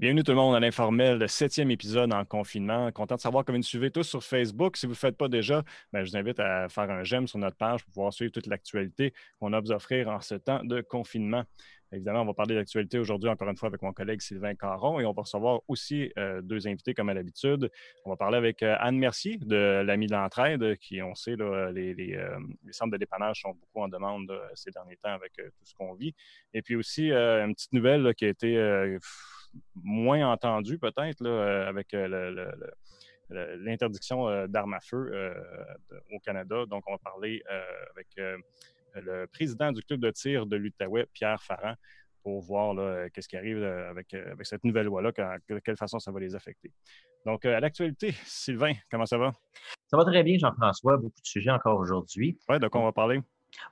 Bienvenue tout le monde à l'informel, le septième épisode en confinement. Content de savoir que vous nous suivez tous sur Facebook. Si vous ne le faites pas déjà, ben, je vous invite à faire un j'aime sur notre page pour pouvoir suivre toute l'actualité qu'on a à vous offrir en ce temps de confinement. Évidemment, on va parler d'actualité aujourd'hui, encore une fois, avec mon collègue Sylvain Caron et on va recevoir aussi euh, deux invités comme à l'habitude. On va parler avec euh, Anne Mercier de l'Ami de l'entraide, qui, on sait, euh, les, centres de dépannage sont beaucoup en demande ces derniers temps avec tout ce qu'on vit. Et puis aussi, une petite nouvelle qui a été moins entendu peut-être euh, avec euh, l'interdiction euh, d'armes à feu au Canada. Donc, on va parler avec le président du club de tir de l'Outaouais, Pierre Farran, pour voir qu'est-ce qui arrive avec, avec cette nouvelle loi-là, de quelle façon ça va les affecter. Donc, à l'actualité, Sylvain, comment ça va? Ça va très bien, Jean-François. Beaucoup de sujets encore aujourd'hui. Oui, de quoi on va parler?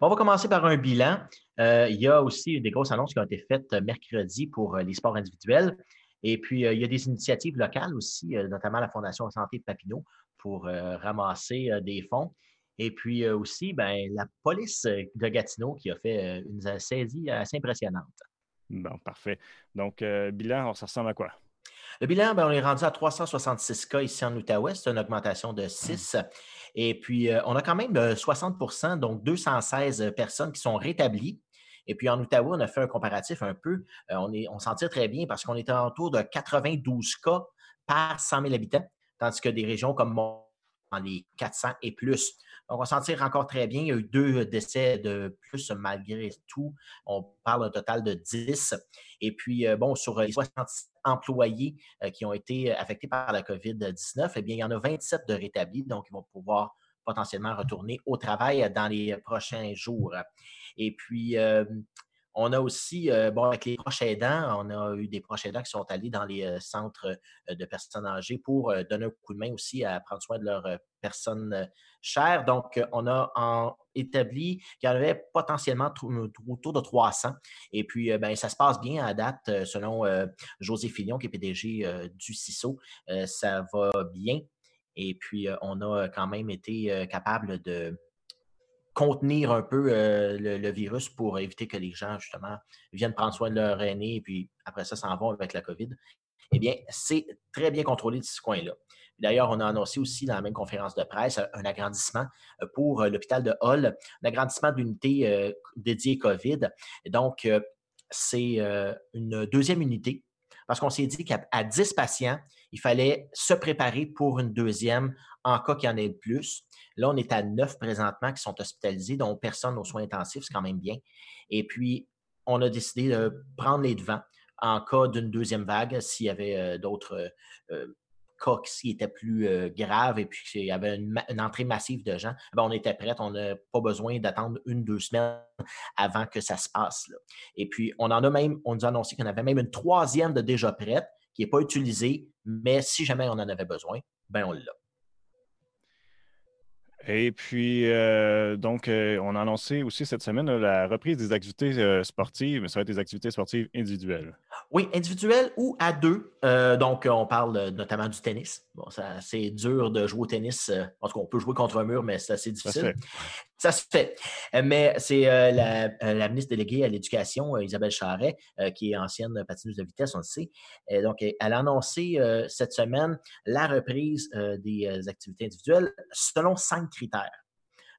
On va commencer par un bilan. Euh, il y a aussi des grosses annonces qui ont été faites euh, mercredi pour euh, les sports individuels. Et puis, il y a des initiatives locales aussi, notamment la Fondation Santé de Papineau, pour ramasser des fonds. Et puis aussi, ben, la police de Gatineau qui a fait une saisie assez impressionnante. Bon, parfait. Donc, bilan, ça ressemble à quoi? Le bilan, ben, on est rendu à 366 cas ici en Outaouais. C'est une augmentation de 6. Et puis, euh, on a quand même 60% euh, donc 216 personnes qui sont rétablies. Et puis en Outaouais, on a fait un comparatif un peu. Euh, on, on s'en tire très bien parce qu'on est autour de 92 cas par 100 000 habitants, tandis que des régions comme Mont dans les 400 et plus. Donc, on s'en tire encore très bien. Il y a eu deux décès de plus malgré tout. On parle d'un total de 10. Et puis, bon, sur les 60 employés qui ont été affectés par la COVID-19, eh bien, il y en a 27 de rétablis. Donc, ils vont pouvoir potentiellement retourner au travail dans les prochains jours. Et puis, on a aussi, euh, bon, avec les proches aidants, on a eu des proches aidants qui sont allés dans les euh, centres euh, de personnes âgées pour donner un coup de main aussi à prendre soin de leurs personnes chères. Donc, on a établi qu'il y en avait potentiellement autour de 300. Et puis, ben, ça se passe bien à date, selon José Fillon, qui est PDG du CISO. ça va bien. Et puis, on a quand même été capable de contenir un peu euh, le, virus pour éviter que les gens, justement, viennent prendre soin de leur aîné et puis après ça, s'en vont avec la COVID, eh bien, c'est très bien contrôlé de ce coin-là. D'ailleurs, on a annoncé aussi dans la même conférence de presse un agrandissement euh, pour euh, l'hôpital de Hall, un agrandissement d'unité dédiée COVID. donc, c'est une deuxième unité parce qu'on s'est dit qu'à 10 patients, il fallait se préparer pour une deuxième en cas qu'il y en ait plus. Là, on est à neuf présentement qui sont hospitalisés, dont personne aux soins intensifs, c'est quand même bien. Et puis, on a décidé de prendre les devants en cas d'une deuxième vague, s'il y avait euh, d'autres euh, euh, cas qui étaient plus graves et puis qu'il y avait une, entrée massive de gens, ben, on était prêts. On n'a pas besoin d'attendre une, deux semaines avant que ça se passe. Et puis, on en a même, on nous a annoncé qu'on avait même une troisième de déjà prête qui n'est pas utilisée, mais si jamais on en avait besoin, ben on l'a. Et puis, euh, donc, euh, on a annoncé aussi cette semaine la reprise des activités euh, sportives, mais ça va être des activités sportives individuelles. Oui, individuelles ou à deux. donc, on parle notamment du tennis. Bon, c'est dur de jouer au tennis. En tout cas, on peut jouer contre un mur, mais c'est assez difficile. Ça se fait. Mais c'est la, ministre déléguée à l'Éducation, Isabelle Charret, qui est ancienne patineuse de vitesse, on le sait. donc, elle a annoncé cette semaine la reprise des activités individuelles selon cinq critères.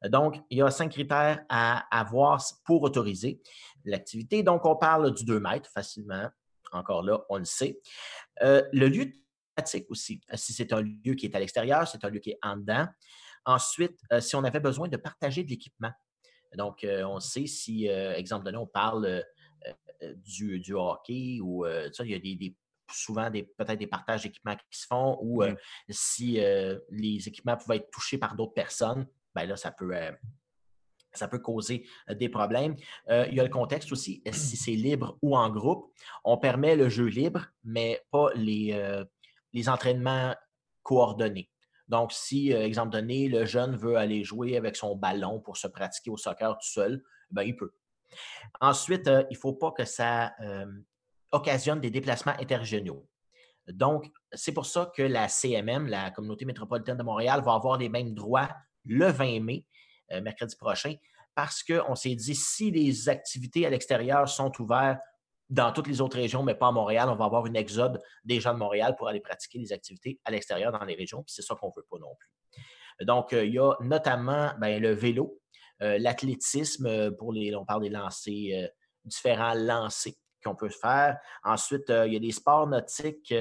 Donc, il y a cinq critères à avoir pour autoriser l'activité. Donc, on parle du 2 mètres facilement. Encore là, on le sait. Euh, le lieu de pratique aussi. Si c'est un lieu qui est à l'extérieur, c'est un lieu qui est en dedans. Ensuite, euh, si on avait besoin de partager de l'équipement. Donc, euh, on sait si, exemple donné, on parle du, hockey ou ça, il y a des souvent peut-être des partages d'équipements qui se font ou euh, si euh, les équipements pouvaient être touchés par d'autres personnes, ben là, ça peut, euh, ça peut causer des problèmes. il y a le contexte aussi, si c'est libre ou en groupe. On permet le jeu libre, mais pas les, les entraînements coordonnés. Donc, si, exemple donné, le jeune veut aller jouer avec son ballon pour se pratiquer au soccer tout seul, ben, il peut. Ensuite, il ne faut pas que ça occasionne des déplacements interrégionaux. Donc, c'est pour ça que la CMM, la Communauté métropolitaine de Montréal, va avoir les mêmes droits le 20 mai, euh, mercredi prochain, parce qu'on s'est dit, si les activités à l'extérieur sont ouvertes dans toutes les autres régions, mais pas à Montréal, on va avoir une exode des gens de Montréal pour aller pratiquer des activités à l'extérieur dans les régions, puis c'est ça qu'on ne veut pas non plus. Donc, il y a notamment ben, le vélo, l'athlétisme, pour les, on parle des lancers, différents lancers qu'on peut faire. Ensuite, il y a des sports nautiques,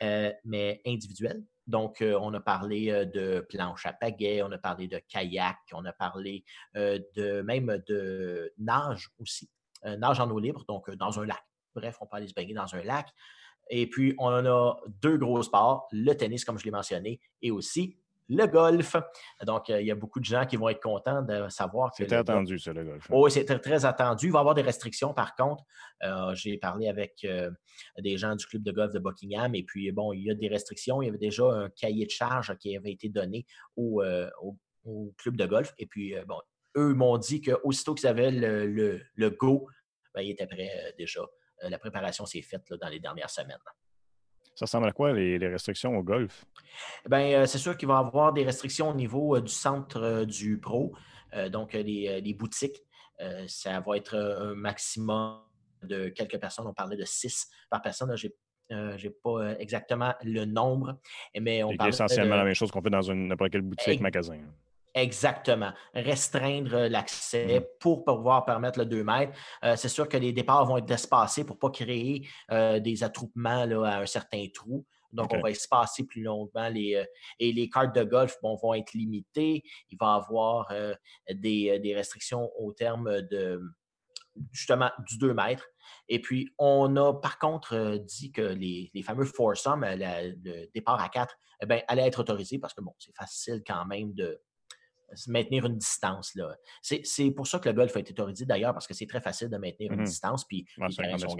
mais individuels. Donc, on a parlé de planche à pagaie, on a parlé de kayak, on a parlé de même de nage aussi, nage en eau libre, donc dans un lac. Bref, on peut aller se baigner dans un lac. Et puis, on a deux gros sports, le tennis, comme je l'ai mentionné, et aussi le golf. Donc, il y a beaucoup de gens qui vont être contents de savoir que. C'était attendu, ça, le golf. Hein. Oui, c'est très, attendu. Il va y avoir des restrictions, par contre. Euh, j'ai parlé avec euh, des gens du club de golf de Buckingham et puis, bon, il y a des restrictions. Il y avait déjà un cahier de charge qui avait été donné au, euh, club de golf. Et puis, bon, eux m'ont dit qu'aussitôt qu'ils avaient le, le, go, ben, ils étaient prêts déjà. la préparation s'est faite dans les dernières semaines. Ça ressemble à quoi les, restrictions au golf? Bien, euh, c'est sûr qu'il va y avoir des restrictions au niveau euh, du centre euh, du pro, donc les, boutiques. ça va être un maximum de quelques personnes. On parlait de six par personne. Je n'ai pas exactement le nombre, mais on parle essentiellement la même chose qu'on fait dans n'importe quelle boutique, magasin. Exactement. Restreindre l'accès mmh. pour pouvoir permettre le 2 mètres. Euh, c'est sûr que les départs vont être espacés pour ne pas créer euh, des attroupements à un certain trou. Donc, on va espacer plus longuement les, euh, et les cartes de golf vont être limitées. Il va y avoir des, restrictions au terme de justement du 2 mètres. Et puis, on a par contre dit que les, fameux foursome, le départ à 4, eh bien, allait être autorisé parce que bon, c'est facile quand même de, maintenir une distance. C'est pour ça que le golf a été autorisé d'ailleurs, parce que c'est très facile de maintenir une mmh distance, puis les terrains sont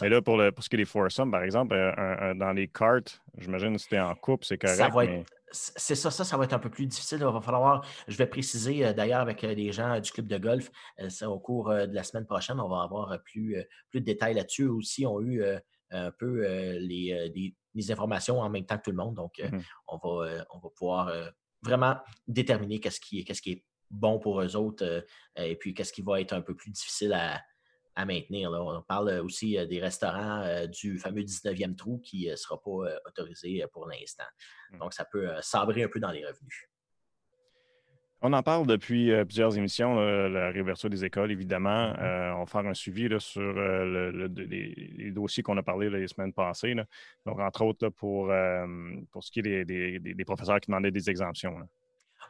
Mais là, pour, le, pour ce qui est des foursomes, par exemple, euh, dans les cartes, j'imagine que c'était en coupe, c'est correct. C'est ça, ça, ça va être un peu plus difficile. Il va falloir, je vais préciser euh, d'ailleurs avec euh, les gens du club de golf, au cours de la semaine prochaine, on va avoir plus, plus de détails là-dessus. Aussi, on a eu un peu les, informations en même temps que tout le monde. Donc, mmh on, va, on va pouvoir vraiment déterminer qu'est-ce qui, est bon pour eux autres euh, et puis qu'est-ce qui va être un peu plus difficile à, maintenir. On parle aussi euh, des restaurants euh, du fameux 19e trou qui ne sera pas autorisé pour l'instant. Mmh. Donc, ça peut sabrer un peu dans les revenus. On en parle depuis plusieurs émissions, la réouverture des écoles, évidemment. Mmh. on va faire un suivi sur les, dossiers qu'on a parlé les semaines passées. Donc, entre autres, pour, pour ce qui est des, professeurs qui demandaient des exemptions.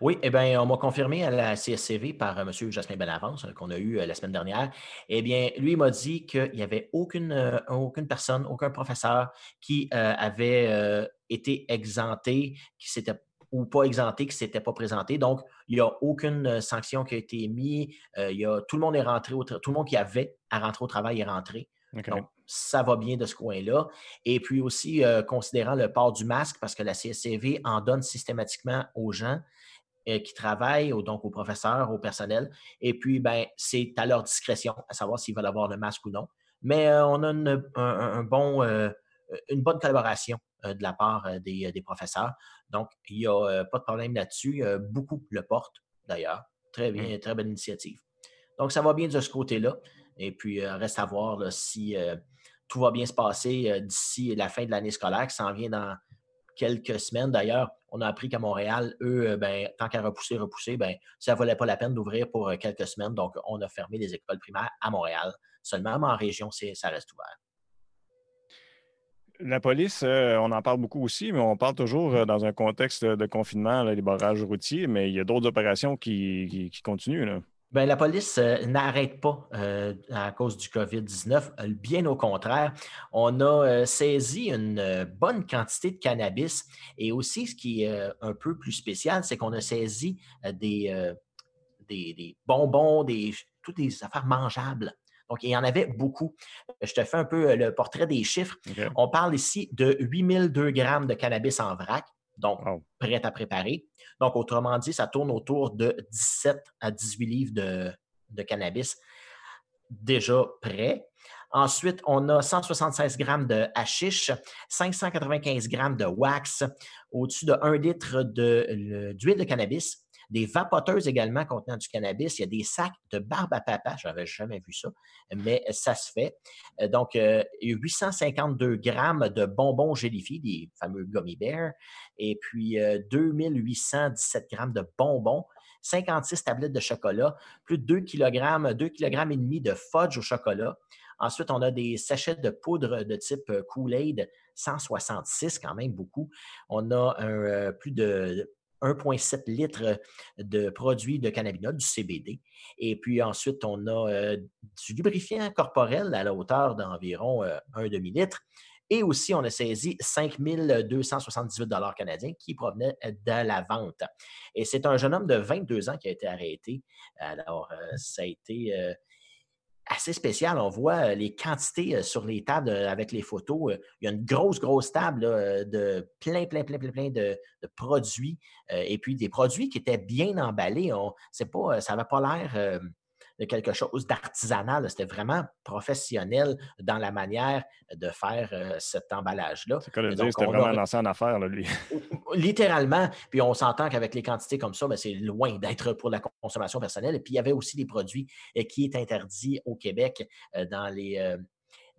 Oui, eh bien, on m'a confirmé à la CSCV par euh, M. Jasmin Benavance, euh, qu'on a eu euh, la semaine dernière. Eh bien, lui m'a dit qu'il n'y avait aucune, aucune personne, aucun professeur qui avait été exempté, qui s'était ou pas exempté, qui ne s'était pas présenté. Donc, il n'y a aucune sanction qui a été mise. il y a, tout le monde est rentré, au tout le monde qui avait à rentrer au travail est rentré. Donc, ça va bien de ce coin-là. Et puis aussi, considérant le port du masque, parce que la CSCV en donne systématiquement aux gens, euh, qui travaillent, donc aux professeurs, au personnel. Et puis, ben, c'est à leur discrétion à savoir s'ils veulent avoir le masque ou non. Mais euh, on a une, un, bon, euh, une bonne collaboration de la part des, professeurs. Donc, il n'y a pas de problème là-dessus. beaucoup le portent, d'ailleurs. Très bien, mmh. très belle initiative. Donc, ça va bien de ce côté-là. Et puis, reste à voir si tout va bien se passer d'ici la fin de l'année scolaire qui s'en vient dans quelques semaines. D'ailleurs, on a appris qu'à Montréal, eux, euh, ben, tant qu'à repousser, repousser, ben, ça ne valait pas la peine d'ouvrir pour euh, quelques semaines. Donc, on a fermé les écoles primaires à Montréal. Seulement, en région, ça reste ouvert. La police, euh, on en parle beaucoup aussi, mais on parle toujours dans un contexte de confinement, les barrages routiers, mais il y a d'autres opérations qui, continuent. Là. Bien, la police euh, n'arrête pas euh, à cause du COVID-19. Euh, bien au contraire, on a saisi une bonne quantité de cannabis et aussi, ce qui est un peu plus spécial, c'est qu'on a saisi des, des, bonbons, des, toutes des affaires mangeables. Donc, il y en avait beaucoup. Je te fais un peu le portrait des chiffres. On parle ici de 8002 grammes de cannabis en vrac, donc prêt à préparer. Donc, autrement dit, ça tourne autour de 17 à 18 livres de, cannabis déjà prêt. Ensuite, on a 176 grammes de hashish, 595 grammes de wax, au-dessus de 1 litre d'huile de, cannabis, des vapoteuses également contenant du cannabis. Il y a des sacs de barbe à papa. Je n'avais jamais vu ça, mais ça se fait. Euh, donc, il y a 852 grammes de bonbons gélifiés, des fameux gummy bears, et puis 2817 grammes de bonbons. 56 tablettes de chocolat, plus de 2 kg, 2 kg et demi de fudge au chocolat. Ensuite, on a des sachets de poudre de type Kool-Aid, 166, quand même beaucoup. On a plus de 1,7 litres de produits de cannabinoïdes, du CBD. Et puis ensuite, on a du lubrifiant corporel à la hauteur d'environ un demi-litre. Et aussi, on a saisi 5 278 canadiens qui provenaient de la vente. Et c'est un jeune homme de 22 ans qui a été arrêté. Alors, ça a été assez spécial. On voit les quantités sur les tables avec les photos. Il y a une grosse, grosse table de plein, plein, plein, plein, plein de, produits. Et puis des produits qui étaient bien emballés. On, pas, ça n'avait pas l'air de quelque chose d'artisanal. C'était vraiment professionnel dans la manière de faire euh, cet emballage-là. C'est quoi le dire? C'était vraiment lancé en affaire, lui. Littéralement. Puis on s'entend qu'avec les quantités comme ça, ben, c'est loin d'être pour la consommation personnelle. Et puis il y avait aussi des produits euh, qui est interdits au Québec euh, dans les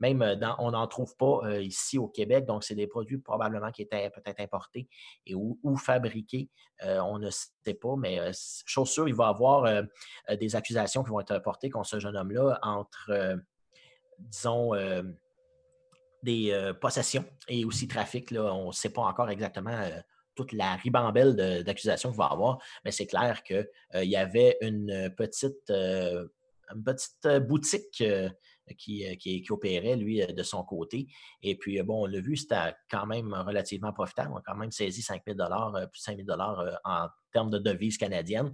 même euh, on n'en trouve pas euh, ici au Québec. Donc, c'est des produits probablement qui étaient peut-être importés et ou, fabriqués. Euh, on ne sait pas, mais chose sûre, il va y avoir des accusations qui vont être portées contre ce jeune homme-là entre, disons, des possessions et aussi trafic. Là, on ne sait pas encore exactement toute la ribambelle d'accusations qu'il va avoir, mais c'est clair qu'il y avait une petite, boutique qui, qui, opérait, lui, euh, de son côté. Et puis, euh, bon, on l'a vu, c'était quand même relativement profitable. On a quand même saisi 5 000 plus 5 000 en termes de devises canadiennes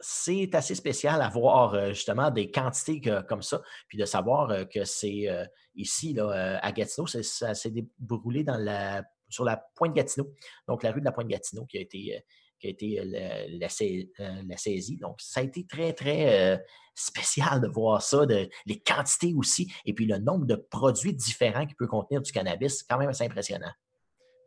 c'est assez spécial à voir justement des quantités comme ça, puis de savoir que c'est ici, là, à Gatineau, ça s'est déroulé dans la, sur la pointe Gatineau, donc la rue de la pointe Gatineau qui a été qui a été la, la, saisie. Donc, ça a été très, très spécial de voir ça, de, les quantités aussi, et puis le nombre de produits différents qui peut contenir du cannabis, quand même assez impressionnant.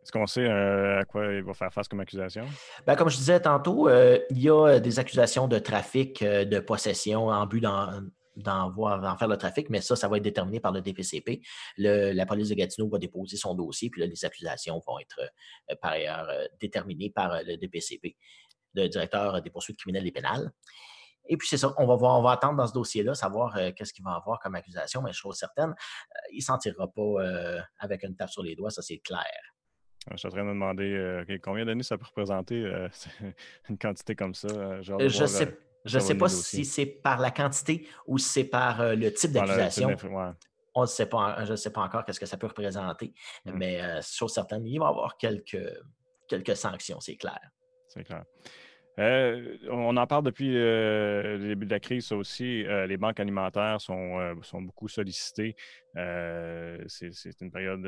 Est-ce qu'on sait à quoi il va faire face comme accusation? Ben, comme je disais tantôt, il y a des accusations de trafic, de possession en but d'en faire le trafic, mais ça, ça va être déterminé par le DPCP. la police de Gatineau va déposer son dossier, puis là, les accusations vont être euh, par ailleurs euh, déterminées par euh, le DPCP, le directeur des poursuites criminelles et pénales. Et puis, c'est ça, on va voir, on va attendre dans ce dossier-là, savoir qu'est-ce qu'il va avoir comme accusation, mais chose certaine, il ne s'en tirera pas avec une tape sur les doigts, ça c'est clair. Je suis en train de me demander combien d'années ça peut représenter une quantité comme ça. je sais je ne sais pas si c'est par la quantité ou si c'est par euh, le type d'accusation. On ne sait pas, je ne sais pas encore qu'est-ce que ça peut représenter, mmh. mais euh, chose certaine, il va y avoir quelques, quelques sanctions, c'est clair. C'est clair. Euh, on en parle depuis euh, le début de la crise, ça aussi. Euh, les banques alimentaires sont, sont beaucoup sollicitées. c'est une période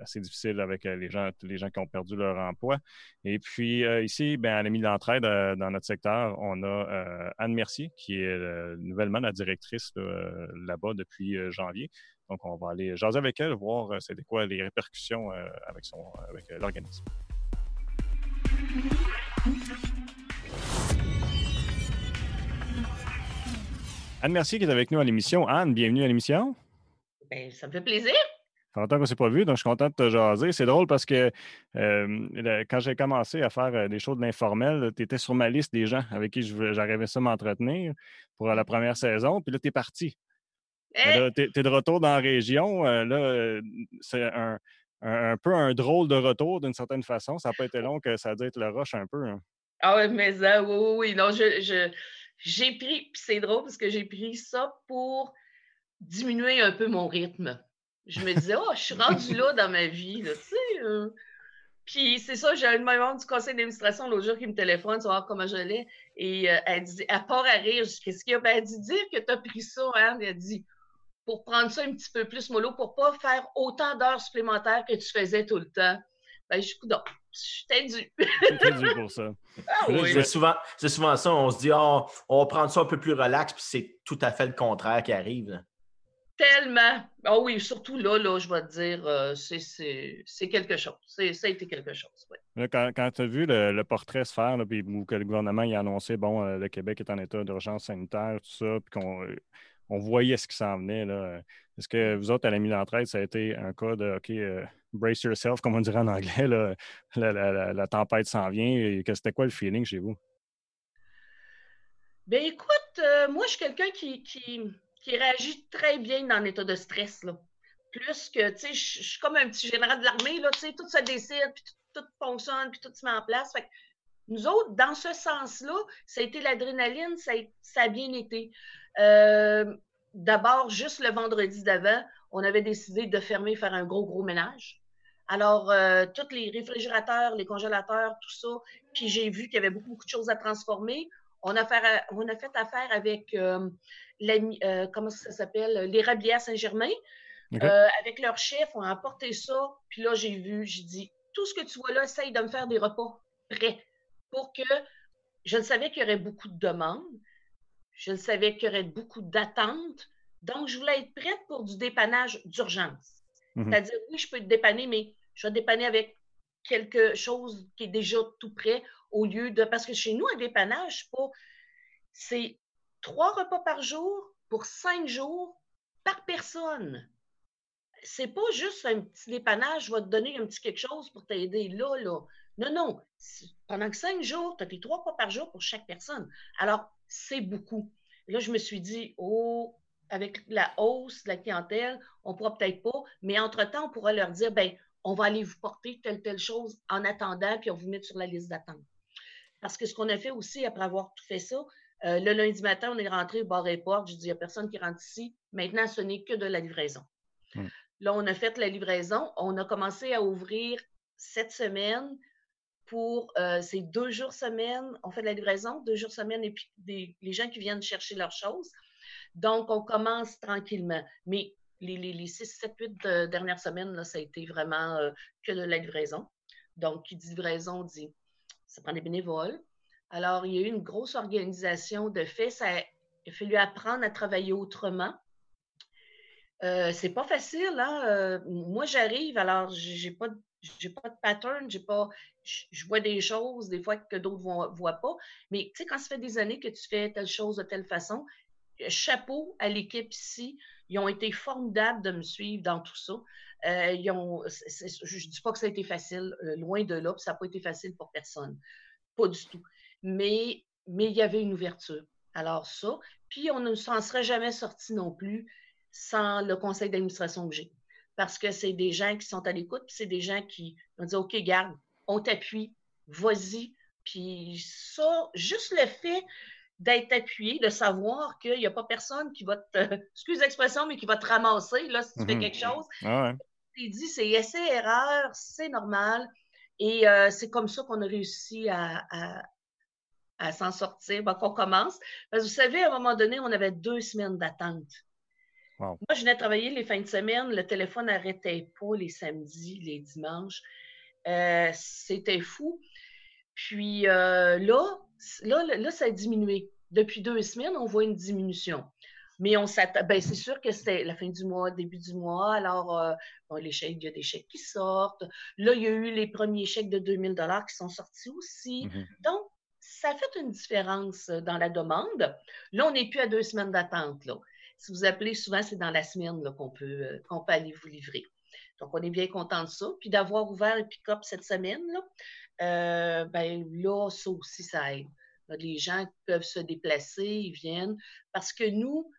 assez difficile avec les gens, les gens qui ont perdu leur emploi. Et puis ici, ben, à l'ami d'entraide dans notre secteur, on a Anne Mercier, qui est nouvellement la directrice là-bas depuis janvier. Donc, on va aller jaser avec elle, voir c'était quoi les répercussions avec, son, avec l'organisme. Anne Mercier qui est avec nous à l'émission. Anne, bienvenue à l'émission. Bien, ça me fait plaisir. Ça fait longtemps qu'on ne s'est pas vu, donc je suis content de te jaser. C'est drôle parce que euh, quand j'ai commencé à faire euh, des choses de l'informel, tu étais sur ma liste des gens avec qui j'arrivais ça m'entretenir pour la première saison, puis là, tu es parti. Eh! Tu es, de retour dans la région. Euh, là, c'est un, peu un drôle de retour d'une certaine façon. Ça n'a pas été long que ça a dû être le rush un peu. Hein. Ah oui, mais ça, oui, oui, oui. Non, je j'ai pris, puis c'est drôle parce que j'ai pris ça pour diminuer un peu mon rythme. Je me disais, oh, je suis rendue là dans ma vie, tu sais. Euh. Puis c'est ça, j'ai un membre du conseil d'administration l'autre jour qui me téléphone, savoir comment je l'ai. Et euh, elle dit, à part à rire, qu'est-ce qu'il y a? Ben, elle dit, dire que tu as pris ça, hein? Elle dit, pour prendre ça un petit peu plus mollo, pour pas faire autant d'heures supplémentaires que tu faisais tout le temps. Ben, je suis J'étais dû. dû pour ça. Ah c'est souvent, souvent, ça. On se dit, oh, on va prendre ça un peu plus relax, puis c'est tout à fait le contraire qui arrive. Tellement. Ah oui, surtout là, là, je vais te dire, euh, c'est quelque chose. Ça a été quelque chose. quand, quand tu as vu le, portrait se faire, là, puis, que le gouvernement a annoncé, bon, euh, le Québec est en état d'urgence sanitaire, tout ça, puis qu'on on voyait ce qui s'en venait. Est-ce que vous autres, à la mise d'entraide, ça a été un cas de OK, euh, brace yourself, comme on dirait en anglais, la, tempête s'en vient. C'était quoi le feeling chez vous? Bien, écoute, euh, moi, je suis quelqu'un qui, qui, réagit très bien dans l'état de stress. Là. Plus que, tu sais, je suis comme un petit général de l'armée, tu sais, tout se décide, puis tout, fonctionne, puis tout se met en place. nous autres, dans ce sens-là, ça a été l'adrénaline, ça, ça, a bien été. Euh, d'abord, juste le vendredi d'avant, on avait décidé de fermer, faire un gros, gros ménage. Alors, euh, tous les réfrigérateurs, les congélateurs, tout ça. Puis j'ai vu qu'il y avait beaucoup, beaucoup de choses à transformer. On a fait, on a fait affaire avec, euh, comment ça s'appelle, Saint-Germain. avec leur chef, on a apporté ça. Puis là, j'ai vu, j'ai dit, tout ce que tu vois là, essaye de me faire des repas prêts pour que je ne savais qu'il y aurait beaucoup de demandes. Je savais qu'il y aurait beaucoup d'attentes. Donc, je voulais être prête pour du dépannage d'urgence. Mhm. C'est-à-dire, oui, je peux te dépanner, mais je vais te dépanner avec quelque chose qui est déjà tout prêt au lieu de. Parce que chez nous, un dépannage, c'est trois repas par jour pour cinq jours par personne. C'est pas juste un petit dépannage, je vais te donner un petit quelque chose pour t'aider là, là. Non, non. Pendant cinq jours, tu as tes trois repas par jour pour chaque personne. Alors, c'est beaucoup. là, je me suis dit, oh, avec la hausse de la clientèle, on ne pourra peut-être pas, mais entre-temps, on pourra leur dire, ben, on va aller vous porter telle, telle chose en attendant, puis on vous met sur la liste d'attente. Parce que ce qu'on a fait aussi, après avoir tout fait ça, euh, le lundi matin, on est rentré au bar et porte. Je dis, il n'y a personne qui rentre ici. Maintenant, ce n'est que de la livraison. Hmm. Là, on a fait la livraison. On a commencé à ouvrir cette semaine pour euh, ces deux jours semaine. On fait de la livraison, deux jours semaine, et puis les gens qui viennent chercher leurs choses. Donc, on commence tranquillement. Mais les, les, 6, 7, 8 dernières semaines, ça a été vraiment euh, que de la livraison. Donc, qui dit livraison dit ça prend des bénévoles. Alors, il y a eu une grosse organisation de fait. Il a fallu apprendre à travailler autrement. Euh, c'est pas facile, hein? Euh, moi, j'arrive, alors j'ai pas j'ai pas de pattern, j'ai je vois des choses des fois que d'autres ne voient pas. Mais tu sais, quand ça fait des années que tu fais telle chose de telle façon, chapeau à l'équipe ici. Ils ont été formidables de me suivre dans tout ça. Euh, ils ont, je ne dis pas que ça a été facile, euh, loin de là, ça n'a pas été facile pour personne. Pas du tout. Mais, mais il y avait une ouverture. Alors ça, puis on ne s'en serait jamais sorti non plus sans le conseil d'administration que j'ai parce que c'est des gens qui sont à l'écoute, puis c'est des gens qui ont dit OK, garde, on t'appuie, vas-y. Puis ça, juste le fait d'être appuyé, de savoir qu'il n'y a pas personne qui va te, excuse l'expression, mais qui va te ramasser là, si tu fais mhm. quelque chose. Ah dit, c'est essai-erreur, c'est normal. Et euh, c'est comme ça qu'on a réussi à, s'en sortir, ben, qu'on commence. Parce que vous savez, à un moment donné, on avait deux semaines d'attente. Moi, je venais travailler les fins de semaine, le téléphone n'arrêtait pas les samedis, les dimanches. Euh, c'était fou. Puis euh, là, là, là, ça a diminué. Depuis deux semaines, on voit une diminution. Mais on ben, c'est sûr que c'est la fin du mois, début du mois. Alors, euh, les chèques, il y a des chèques qui sortent. Là, il y a eu les premiers chèques de 2000 dollars qui sont sortis aussi. Mm-hmm. Donc, ça fait une différence dans la demande. Là, on n'est plus à deux semaines d'attente. Si vous appelez souvent, c'est dans la semaine qu'on peut, euh, peut aller vous livrer. Donc, on est bien content de ça. Puis d'avoir ouvert le pick-up cette semaine, là, euh, ben, là, ça aussi, ça aide. les gens peuvent se déplacer, ils viennent. Parce que nous,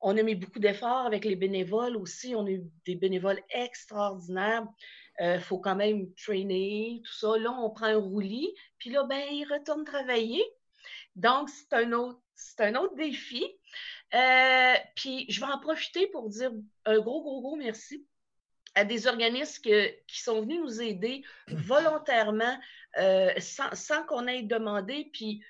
on a mis beaucoup d'efforts avec les bénévoles aussi. On a eu des bénévoles extraordinaires. Il euh, faut quand même trainer, tout ça. Là, on prend un roulis, puis là, ben, ils retournent travailler. Donc, c'est un autre, c'est un autre défi. Euh, puis je vais en profiter pour dire un gros, gros, gros merci à des organismes qui sont venus nous aider volontairement euh, sans, qu'on ait demandé. Puis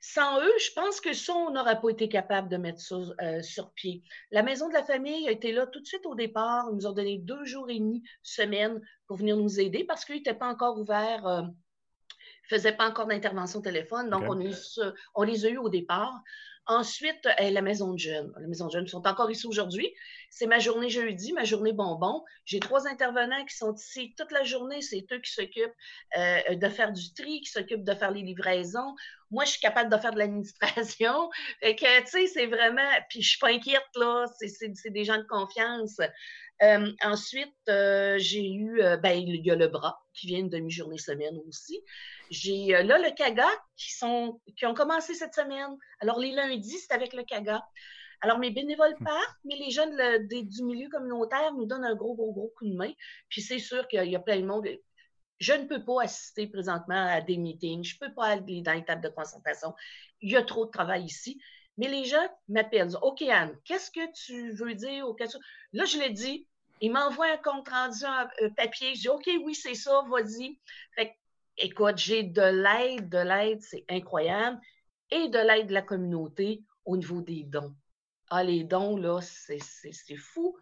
sans eux, je pense que ça, on n'aurait pas été capable de mettre ça euh, sur pied. La Maison de la Famille a été là tout de suite au départ. Ils nous ont donné deux jours et demi, semaine pour venir nous aider parce qu'ils n'étaient pas encore ouverts. ne faisaient pas encore d'intervention téléphone, donc on, on, les a eus au départ. Ensuite, euh, la maison de jeunes. La maison de jeunes sont encore ici aujourd'hui. C'est ma journée jeudi, ma journée bonbon. J'ai trois intervenants qui sont ici toute la journée. C'est eux qui s'occupent euh, de faire du tri, qui s'occupent de faire les livraisons. Moi, je suis capable de faire de l'administration. Fait que, tu sais, c'est vraiment... Puis je suis pas inquiète, là. C'est des gens de confiance. Euh, ensuite, j'ai eu, ben, il y a le bras qui vient une demi-journée semaine aussi. J'ai euh, là le CAGA qui, sont, qui ont commencé cette semaine. Alors, les lundis, c'est avec le CAGA. Alors, mes bénévoles hmm. partent, mais les jeunes du milieu communautaire nous donnent un gros, gros, gros coup de main. Puis c'est sûr qu'il y a plein de monde. Je ne peux pas assister présentement à des meetings. Je ne peux pas aller dans les tables de concentration. Il y a trop de travail ici. Mais les gens m'appellent. OK, Anne, qu'est-ce que tu veux dire? Là, je l'ai dit. Ils m'envoient un compte rendu un euh, papier. Je dis OK, oui, c'est ça, vas-y. Fait écoute, j'ai de l'aide, de l'aide, c'est incroyable, et de l'aide de la communauté au niveau des dons. Ah, les dons, là, c'est fou.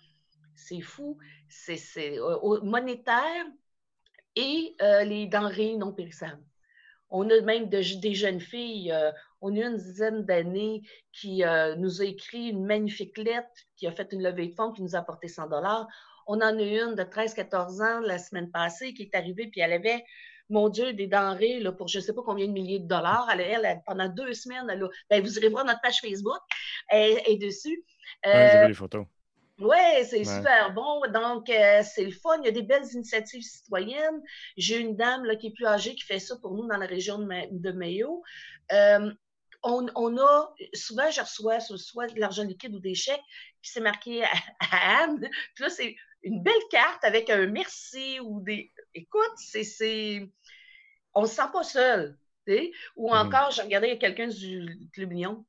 C'est fou. C'est euh, monétaire et euh, les denrées non périssables. On a même des jeunes filles, euh, on a une dizaine d'années qui nous a écrit une magnifique lettre, qui a fait une levée de fonds, qui nous a apporté 100 dollars. On en a une de 13-14 ans la semaine passée qui est arrivée, puis elle avait mon Dieu, des denrées pour je ne sais pas combien de milliers de dollars. Elle, elle, pendant deux semaines, ben, vous irez voir notre page Facebook, est dessus. j'ai vu euh, les photos. Oui, c'est super bon. Donc, euh, c'est le fun. Il y a des belles initiatives citoyennes. J'ai une dame là, qui est plus âgée qui fait ça pour nous dans la région de, de Mayo. Euh, on, a, souvent, je reçois soit de l'argent liquide ou des chèques, puis c'est marqué à, Anne. Puis là, c'est une belle carte avec un merci ou des. Écoute, c'est. On ne se sent pas seul. Ou mm. encore, j'ai regardé quelqu'un du Club Lyon.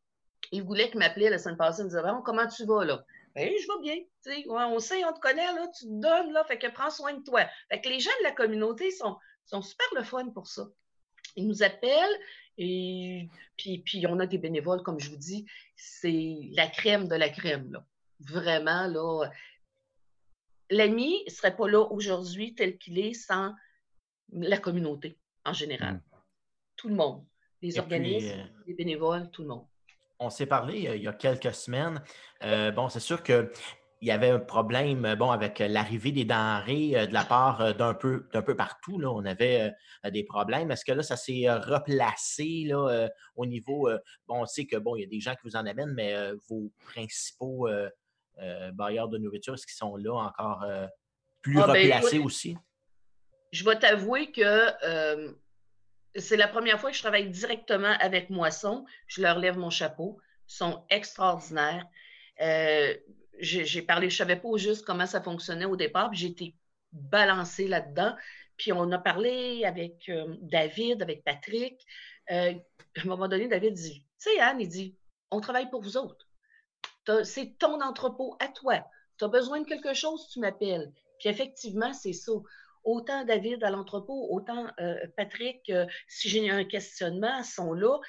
Il voulait qu'il m'appelait la semaine passée. Il me disait Comment tu vas là? Ben, je vais bien. on sait, on te connaît, là, tu te donnes, là, fait que prends soin de toi. Fait que les gens de la communauté sont, sont super le fun pour ça. Ils nous appellent et puis, puis on a des bénévoles, comme je vous dis, c'est la crème de la crème, là. Vraiment, là, l'ami ne serait pas là aujourd'hui tel qu'il est sans la communauté en général. Mm. Tout le monde. Les organismes, euh, les bénévoles, tout le monde. On s'est parlé euh, il y a quelques semaines. Euh, bon, c'est sûr qu'il y avait un problème bon, avec l'arrivée des denrées de la part d'un peu, d'un peu partout. Là. On avait des problèmes. Est-ce que là, ça s'est replacé là, au niveau. bon, on sait que bon, il y a des gens qui vous en amènent, mais vos principaux euh, bailleurs de nourriture, est-ce qu'ils sont là encore euh, plus ah, ben, replacés aussi? Je vais t'avouer que euh, c'est la première fois que je travaille directement avec Moisson. Je leur lève mon chapeau. Ils sont extraordinaires. j'ai parlé, je ne savais pas juste comment ça fonctionnait au départ, j'ai été balancée là-dedans. Puis on a parlé avec David, avec Patrick. à un moment donné, David dit Tu sais, Anne, il dit On travaille pour vous autres c'est ton entrepôt à toi. Tu as besoin de quelque chose, tu m'appelles. Puis effectivement, c'est ça. Autant David à l'entrepôt, autant euh, Patrick, euh, si j'ai un questionnement, sont là.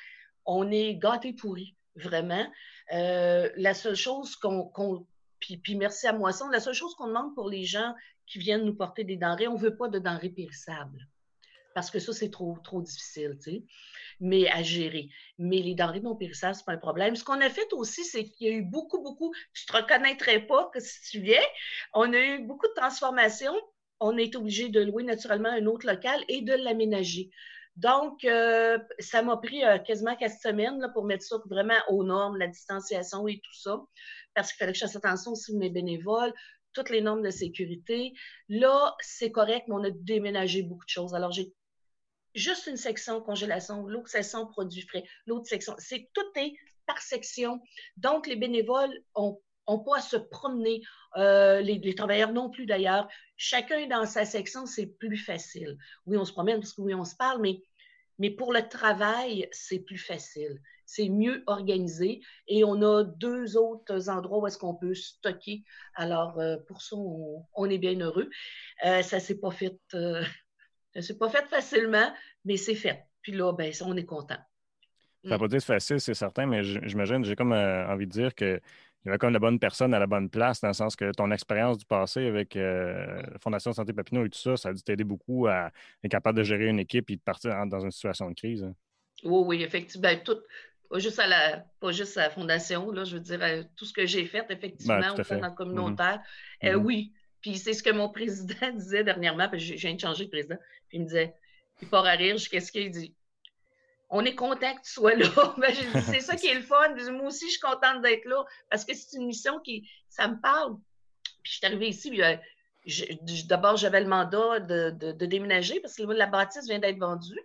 On est gâtés pourris, vraiment. Euh, la seule chose qu'on. puis, merci à Moisson, la seule chose qu'on demande pour les gens qui viennent nous porter des denrées, on ne veut pas de denrées périssables. Parce que ça, c'est trop, trop difficile, tu sais mais à gérer. Mais les denrées non périssables, ce pas un problème. Ce qu'on a fait aussi, c'est qu'il y a eu beaucoup, beaucoup, ne te reconnaîtrais pas que si tu viens, on a eu beaucoup de transformations. On été obligé de louer naturellement un autre local et de l'aménager. Donc, euh, ça m'a pris euh, quasiment quatre semaines pour mettre ça vraiment aux normes, la distanciation et tout ça, parce qu'il fallait que je fasse attention aussi aux mes bénévoles, toutes les normes de sécurité. Là, c'est correct, mais on a déménagé beaucoup de choses. Alors, j'ai juste une section congélation, l'autre section produits frais, l'autre section. C'est tout est par section. Donc, les bénévoles ont, pas à se promener, euh, les, travailleurs non plus d'ailleurs. Chacun dans sa section, c'est plus facile. Oui, on se promène parce que oui, on se parle, mais, mais pour le travail, c'est plus facile. C'est mieux organisé et on a deux autres endroits où est-ce qu'on peut stocker. Alors, euh, pour ça, on, est bien heureux. Euh, ça ne s'est pas fait ne pas fait facilement, mais c'est fait. Puis là, ben, on est content. Ça va mm. pas dire facile, c'est certain, mais j'imagine, j'ai comme envie de dire qu'il y avait comme la bonne personne à la bonne place, dans le sens que ton expérience du passé avec euh, la Fondation Santé Papineau et tout ça, ça a dû t'aider beaucoup à être capable de gérer une équipe et de partir dans une situation de crise. Hein. Oui, oui, effectivement. Ben, tout, pas juste à la, pas juste à la fondation, là, je veux dire, euh, tout ce que j'ai fait, effectivement, Ben, tout à fait. dans le communautaire. Euh, Mhm. oui. Puis c'est ce que mon président disait dernièrement, parce que je viens de changer de président. Puis il me disait, il part à rire, je dis, qu'est-ce qu'il dit? On est content que tu sois là. Ben, c'est ça qui est le fun. Moi aussi, je suis contente d'être là parce que c'est une mission qui, ça me parle. Puis je suis arrivée ici, euh, d'abord, j'avais le mandat de, déménager parce que la bâtisse vient d'être vendue.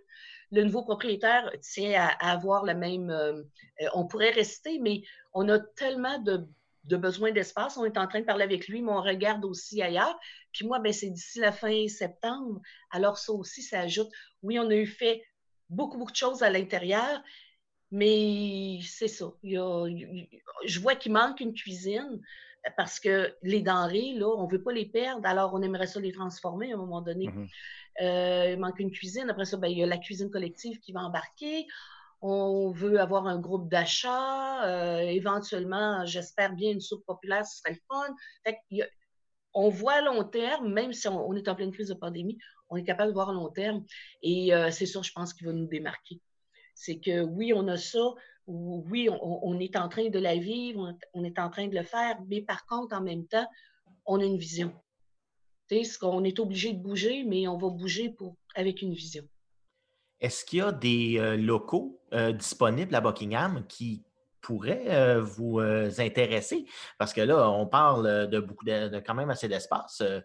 Le nouveau propriétaire tient à, à avoir la même. euh, euh, on pourrait rester, mais on a tellement de, de besoins d'espace. On est en train de parler avec lui, mais on regarde aussi ailleurs. Puis moi, ben, c'est d'ici la fin septembre. Alors, ça aussi, ça ajoute. Oui, on a eu fait beaucoup, beaucoup de choses à l'intérieur, mais c'est ça. Il y a- il- je vois qu'il manque une cuisine parce que les denrées, là, on ne veut pas les perdre, alors on aimerait ça les transformer à un moment donné. Mhm. Euh, il manque une cuisine. Après ça, ben, il y a la cuisine collective qui va embarquer. On veut avoir un groupe d'achat. Euh, éventuellement, j'espère bien une soupe populaire, ce serait le fun. Fait qu'il y a- on voit à long terme, même si on, est en pleine crise de pandémie, on est capable de voir à long terme. Et euh, c'est ça, je pense, qui va nous démarquer. C'est que oui, on a ça, ou oui, on, est en train de la vivre, on, est en train de le faire, mais par contre, en même temps, on a une vision. C'est qu'on est obligé de bouger, mais on va bouger avec une vision. Est-ce qu'il y a des euh, locaux euh, disponibles à Buckingham qui pourraient euh, vous euh, intéresser? Parce que là, on parle euh, de beaucoup de, de quand même assez d'espace. Euh,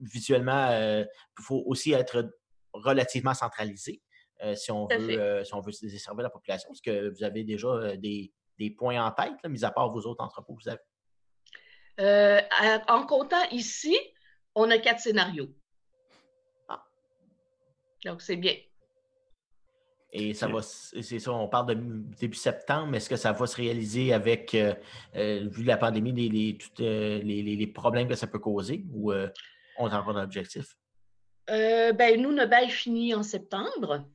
visuellement, il faut aussi être relativement centralisé si, on veut, si on veut desservir la population. Est-ce que vous avez déjà des, des points en tête, là, mis à part vos autres entrepôts que vous avez? À- en comptant ici, on a quatre scénarios. Ah. Donc, c'est bien. Et ça va, c'est ça, on parle de début septembre, mais est-ce que ça va se réaliser avec, euh, euh, vu la pandémie, les, les, tout, euh, les, les- problèmes que ça peut causer, ou on a encore un objectif? Euh, ben, nous, notre bail finit en septembre.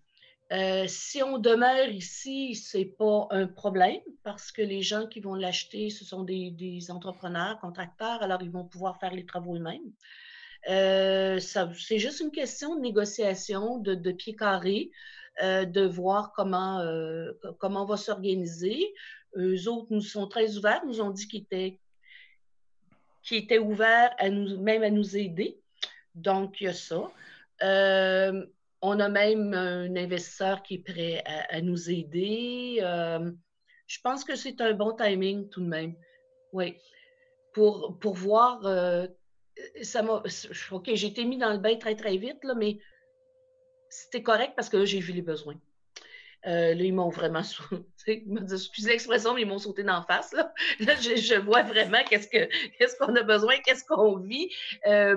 Si on demeure ici, c'est pas un problème parce que les gens qui vont l'acheter, ce sont des, des entrepreneurs, contracteurs, alors ils vont pouvoir faire les travaux eux-mêmes. Euh, c'est juste une question de négociation, de, de pied carré, euh, de voir comment, euh, co- comment on va s'organiser. Eux autres nous sont très ouverts, nous ont dit qu'ils étaient, ouverts à nous, même à nous aider. Donc, il y a ça. Euh, on a même un investisseur qui est prêt à, à nous aider. Je pense que c'est un bon timing tout de même. Oui. Pour, voir, ça m'a. OK, j'ai été mis dans le bain très, très vite, mais c'était correct parce que là, j'ai vu les besoins. Euh, là, ils m'ont vraiment. dit, Excusez l'expression, mais ils m'ont sauté d'en face. Là, je, vois vraiment qu'est-ce que qu'est-ce qu'on a besoin, qu'est-ce qu'on vit. Euh,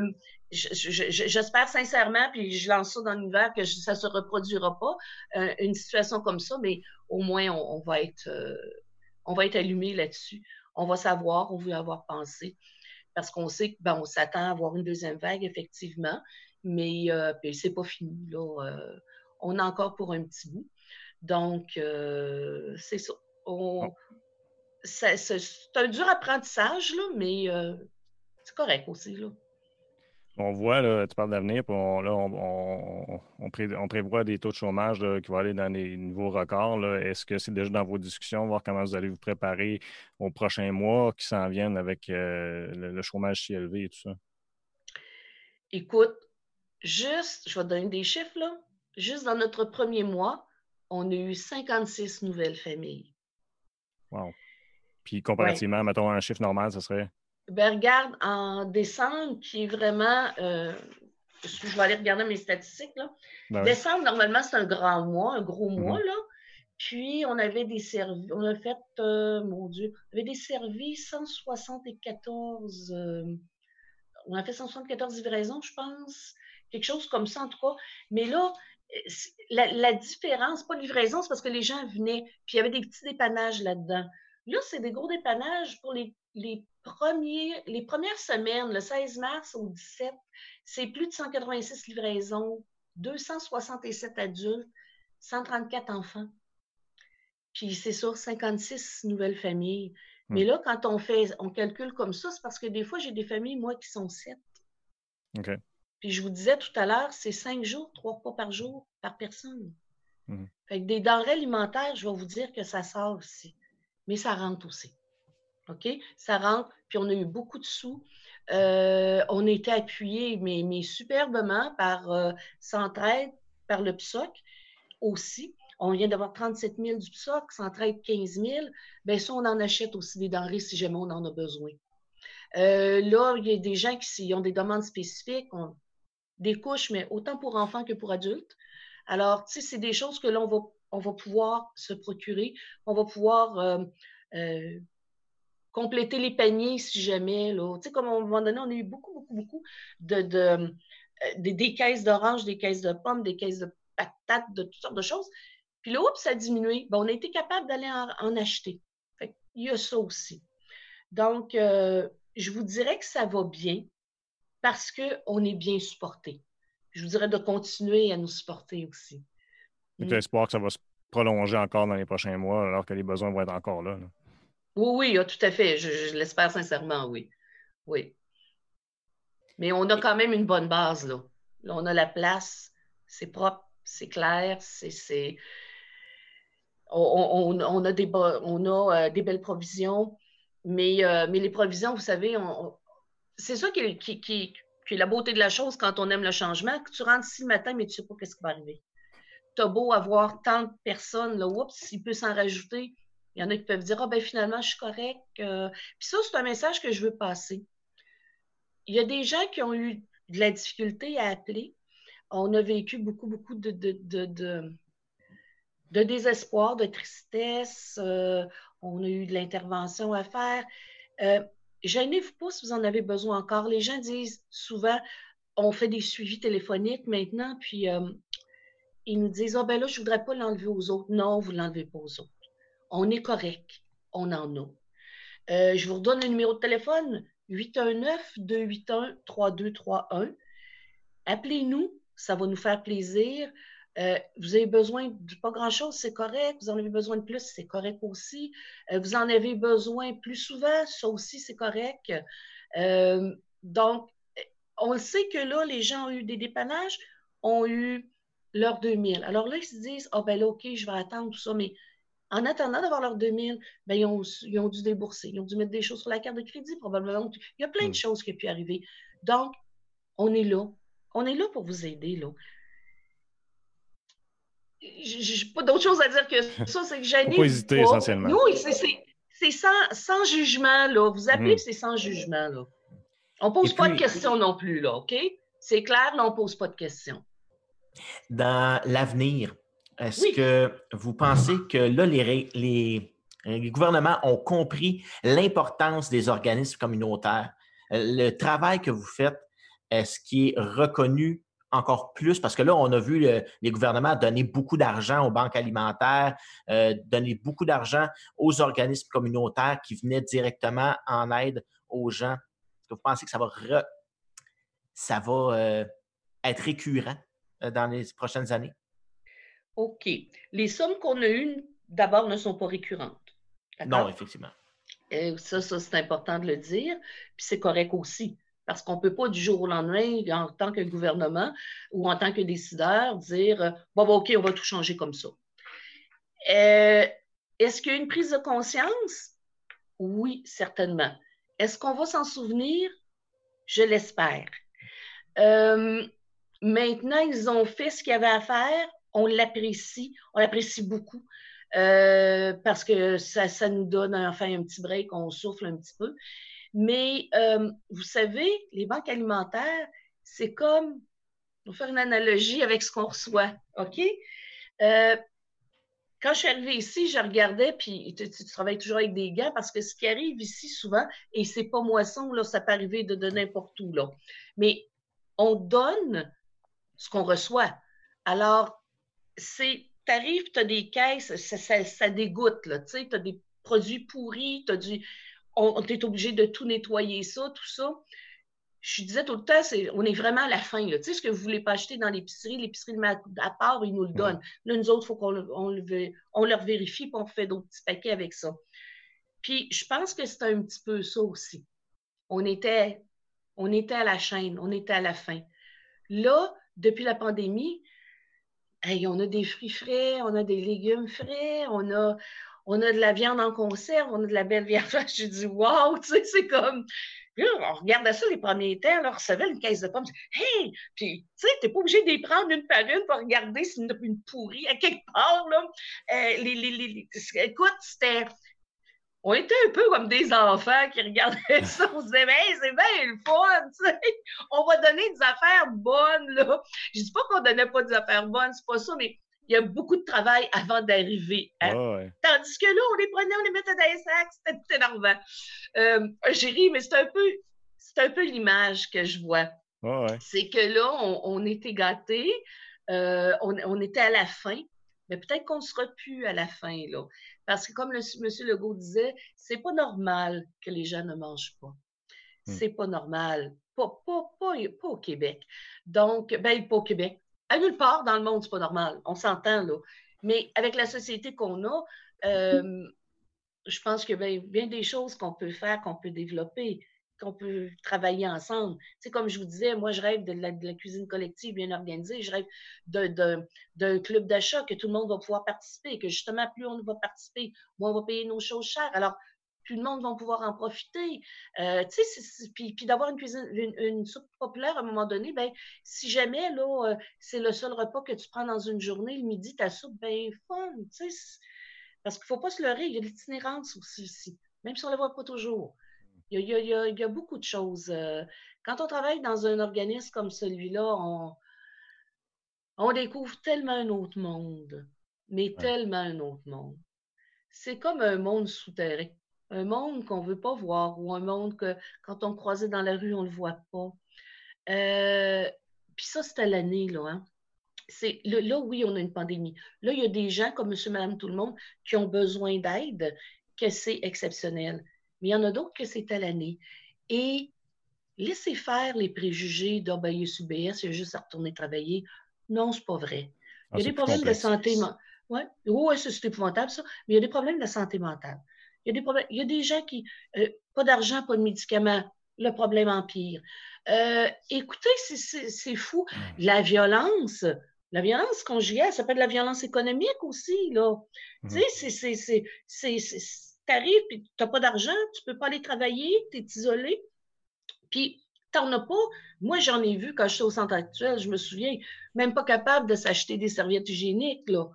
je- je- je- J'espère sincèrement, puis je lance ça dans l'univers, que ça ne se reproduira pas, euh, une situation comme ça, mais au moins, on, va être, on va être allumé là-dessus. On va savoir, on veut avoir pensé, parce qu'on sait que ben, s'attend à avoir une deuxième vague, effectivement, mais euh, c'est pas fini. Là, euh, on a encore pour un petit bout. Donc, euh, c'est ça. On- ça- C'est un dur apprentissage, là, mais c'est correct aussi. Là. On voit, là, tu parles d'avenir, puis on, là, on, on- on pré- on prévoit des taux de chômage là, qui vont aller dans des niveaux records. là. Est-ce que c'est déjà dans vos discussions, voir comment vous allez vous préparer aux prochains mois qui s'en viennent avec euh, le, le chômage si élevé et tout ça? Écoute, juste, je vais te donner des chiffres, là. Juste dans notre premier mois, on a eu 56 nouvelles familles. Wow. Puis comparativement, mettons, un chiffre normal, ce serait? Ben, regarde, en décembre, qui est vraiment. euh, je vais aller regarder mes statistiques. Là. Ben oui. Décembre, normalement, c'est un grand mois, un gros mois. Mhm. là. Puis, on avait des services. On a fait, euh, mon Dieu, on avait des services 174. euh, on a fait 174 livraisons, je pense. Quelque chose comme ça, en tout cas. Mais là, euh, la différence, pas de livraison, c'est parce que les gens venaient, puis il y avait des petits dépannages là-dedans. Là, c'est des gros dépannages pour les, les, premiers, les premières semaines, le 16 mars au 17. C'est plus de 186 livraisons, 267 adultes, 134 enfants. Puis c'est sur 56 nouvelles familles. Mais Hmm. là, quand on fait, on calcule comme ça, c'est parce que des fois, j'ai des familles, moi, qui sont sept. OK. Puis je vous disais tout à l'heure, c'est cinq jours, trois repas par jour, par personne. Mhm. Fait que des denrées alimentaires, je vais vous dire que ça sort aussi. Mais ça rentre aussi. OK? Ça rentre, puis on a eu beaucoup de sous. Euh, on a été appuyés, mais, mais superbement, par euh, Centraide, par le PSOC aussi. On vient d'avoir 37 000 du PSOC, Centraide 15 000. Bien, ça, on en achète aussi des denrées si jamais on en a besoin. Euh, là, il y a des gens qui ont des demandes spécifiques, des couches, mais autant pour enfants que pour adultes. Alors, tu sais, c'est des choses que l'on va, on va pouvoir se procurer. On va pouvoir euh, euh, compléter les paniers si jamais. Tu sais, comme à un moment donné, on a eu beaucoup, beaucoup, beaucoup de, de, des caisses d'oranges, des caisses de pommes, des caisses de patates, de toutes sortes de choses. Puis là, oups, ça a diminué. On a été capable d'aller en, acheter. Il y a ça aussi. Donc, je vous dirais que ça va bien parce qu'on est bien supporté. Je vous dirais de continuer à nous supporter aussi. Tu espoir que ça va se prolonger encore dans les prochains mois alors que les besoins vont être encore là. Oui, oui, ah, tout à fait. Je, l'espère sincèrement, oui. Oui. Mais on a quand même une bonne base, là. là on a la place, c'est propre, c'est clair, c'est. On, a, des, on a euh, des belles provisions. Mais, euh, mais les provisions, vous savez, c'est ça qui est, qui, la beauté de la chose quand on aime le changement. Que tu rentres ici le matin, mais tu ne sais pas ce qui va arriver. Tu as beau avoir tant de personnes, là, oups, s'il peut s'en rajouter, il y en a qui peuvent dire Ah, ben finalement, je suis correct. Euh. Puis ça, c'est un message que je veux passer. Il y a des gens qui ont eu de la difficulté à appeler. On a vécu beaucoup, beaucoup de, de, de, désespoir, de tristesse. Euh, on a eu de l'intervention à faire. Euh, Gênez-vous pas si vous en avez besoin encore. Les gens disent souvent, on fait des suivis téléphoniques maintenant, puis euh, ils nous disent, ah ben là, je voudrais pas l'enlever aux autres. Non, vous l'enlevez pas aux autres. On est correct. On en a. Euh, je vous redonne le numéro de téléphone, 819-281-3231. Appelez-nous, ça va nous faire plaisir. Euh, vous avez besoin de pas grand-chose, c'est correct. Vous en avez besoin de plus, c'est correct aussi. Euh, vous en avez besoin plus souvent, ça aussi, c'est correct. Euh, donc, on le sait que là, les gens ont eu des dépannages, ont eu leur 2000. Alors là, ils se disent, ah ben là, OK, je vais attendre tout ça, mais en attendant d'avoir leur 2000, ben, ils, ont, ils ont dû débourser, ils ont dû mettre des choses sur la carte de crédit, probablement. Il y a plein de hmm. choses qui ont pu arriver. Donc, on est là. On est là pour vous aider, là j'ai pas d'autre chose à dire que ça, c'est que j'ai pas hésiter essentiellement. Nous, c'est sans, sans, jugement, là. Vous appelez, hmm. c'est sans jugement, là. On pose pas de questions non plus, là, OK? C'est clair, là, on pose pas de questions. Dans l'avenir, est-ce que vous pensez que là, les, les, les gouvernements ont compris l'importance des organismes communautaires? Euh, le travail que vous faites, est-ce qu'il est reconnu encore plus parce que là, on a vu les gouvernements donner beaucoup d'argent aux banques alimentaires, euh, donner beaucoup d'argent aux organismes communautaires qui venaient directement en aide aux gens. Est-ce que vous pensez que ça va, ça va euh, être récurrent euh, dans les prochaines années? OK. Les sommes qu'on a eues, d'abord, ne sont pas récurrentes. Non, effectivement. ça, ça c'est important de le dire. Puis c'est correct aussi. Parce qu'on ne peut pas du jour au lendemain, en tant que gouvernement ou en tant que décideur, dire euh, bon, bon OK, on va tout changer comme ça. Euh, est-ce qu'il y a une prise de conscience? Oui, certainement. Est-ce qu'on va s'en souvenir? Je l'espère. Euh, maintenant, ils ont fait ce qu'il y avait à faire. On l'apprécie. On l'apprécie beaucoup. parce que ça, ça, nous donne enfin un petit break, on souffle un petit peu. Mais euh, vous savez, les banques alimentaires, c'est comme, on va faire une analogie avec ce qu'on reçoit, OK? Euh, quand je suis arrivée ici, je regardais, puis tu, travailles toujours avec des gants parce que ce qui arrive ici souvent, et c'est pas moisson, ça peut arriver de, n'importe où, là. Mais on donne ce qu'on reçoit. Alors, c'est, t'arrives, tu as des caisses, ça, dégoûte, tu sais, tu as des produits pourris, tu as du on, est obligé de tout nettoyer ça, tout ça. Je disais tout le temps, on est vraiment à la fin. Tu sais, ce que vous ne voulez pas acheter dans l'épicerie, l'épicerie à part, ils nous le donnent. Là, nous autres, il faut qu'on on, leur vérifie, puis on fait d'autres petits paquets avec ça. Puis, je pense que c'est un petit peu ça aussi. On était, on était à la chaîne, on était à la fin. Là, depuis la pandémie, on a des fruits frais, on a des légumes frais, on a, on a de la viande en conserve, on a de la belle viande. J'ai dit, wow, tu sais, c'est comme. on regardait ça les premiers temps, on recevait une caisse de pommes. Hey! Puis, tu sais, t'es pas obligé d'y prendre une par une pour regarder si une, une pourrie à quelque part, là. Euh, les, les, les, écoute, c'était on était un peu comme des enfants qui regardaient ça. On se disait, c'est bien le fun, tu sais. On va donner des affaires bonnes, là. Je dis pas qu'on donnait pas des affaires bonnes, c'est pas ça, mais il y a beaucoup de travail avant d'arriver. Hein. Tandis que là, on les prenait, on les mettait dans les sacs, c'était tout énervant. Euh, J'ai ri, mais c'est un peu, c'est un peu l'image que je vois. c'est que là, on, était gâtés, euh, on, on, était à la fin, mais peut-être qu'on ne sera plus à la fin, là. Parce que comme le, M. Legault disait, c'est pas normal que les gens ne mangent pas. Hmm. C'est pas normal. Pas, pas, pas, pas, au Québec. Donc, ben, pas au Québec. À nulle part dans le monde, c'est pas normal. On s'entend, là. Mais avec la société qu'on a, euh, je pense qu'il y a bien des choses qu'on peut faire, qu'on peut développer qu'on peut travailler ensemble. C'est comme je vous disais, moi, je rêve de la, cuisine collective bien organisée. Je rêve d'un club d'achat que tout le monde va pouvoir participer, que justement, plus on va participer, moins on va payer nos choses chères. Alors, plus le monde va pouvoir en profiter. Euh, puis, puis d'avoir une cuisine, une, soupe populaire à un moment donné, ben, si jamais là, euh, c'est le seul repas que tu prends dans une journée, le midi, ta soupe, ben fun, parce qu'il ne faut pas se leurrer, il y a l'itinérance aussi, même si on ne la voit pas toujours. Il y, a, beaucoup de choses. Euh, quand on travaille dans un organisme comme celui-là, on, découvre tellement un autre monde, mais tellement un autre monde. C'est comme un monde souterrain, un monde qu'on ne veut pas voir ou un monde que quand on croisait dans la rue, on ne le voit pas. Euh, puis ça, c'était l'année, là. Hein. C'est, là, oui, on a une pandémie. Là, il y a des gens comme monsieur, madame, tout le monde qui ont besoin d'aide, que c'est exceptionnel mais il y en a d'autres que c'est à l'année. Et laisser faire les préjugés d'obéir sur BS, il y a juste à retourner travailler. Non, c'est pas vrai. Il y a ah, des problèmes de santé. Ouais. Oui, c'est épouvantable, ça. Mais il y a des problèmes de santé mentale. Il y a des, problèmes... il y a des gens qui. Euh, pas d'argent, pas de médicaments. Le problème empire. Euh, écoutez, c'est fou. La violence, la violence conjugale, ça s'appelle la violence économique aussi, là. Mmh. Tu sais, c'est tu arrives et tu n'as pas d'argent, tu ne peux pas aller travailler, tu es isolé. Puis, tu n'en as pas. Moi, j'en ai vu quand j'étais au centre actuel, je me souviens, même pas capable de s'acheter des serviettes hygiéniques. Là.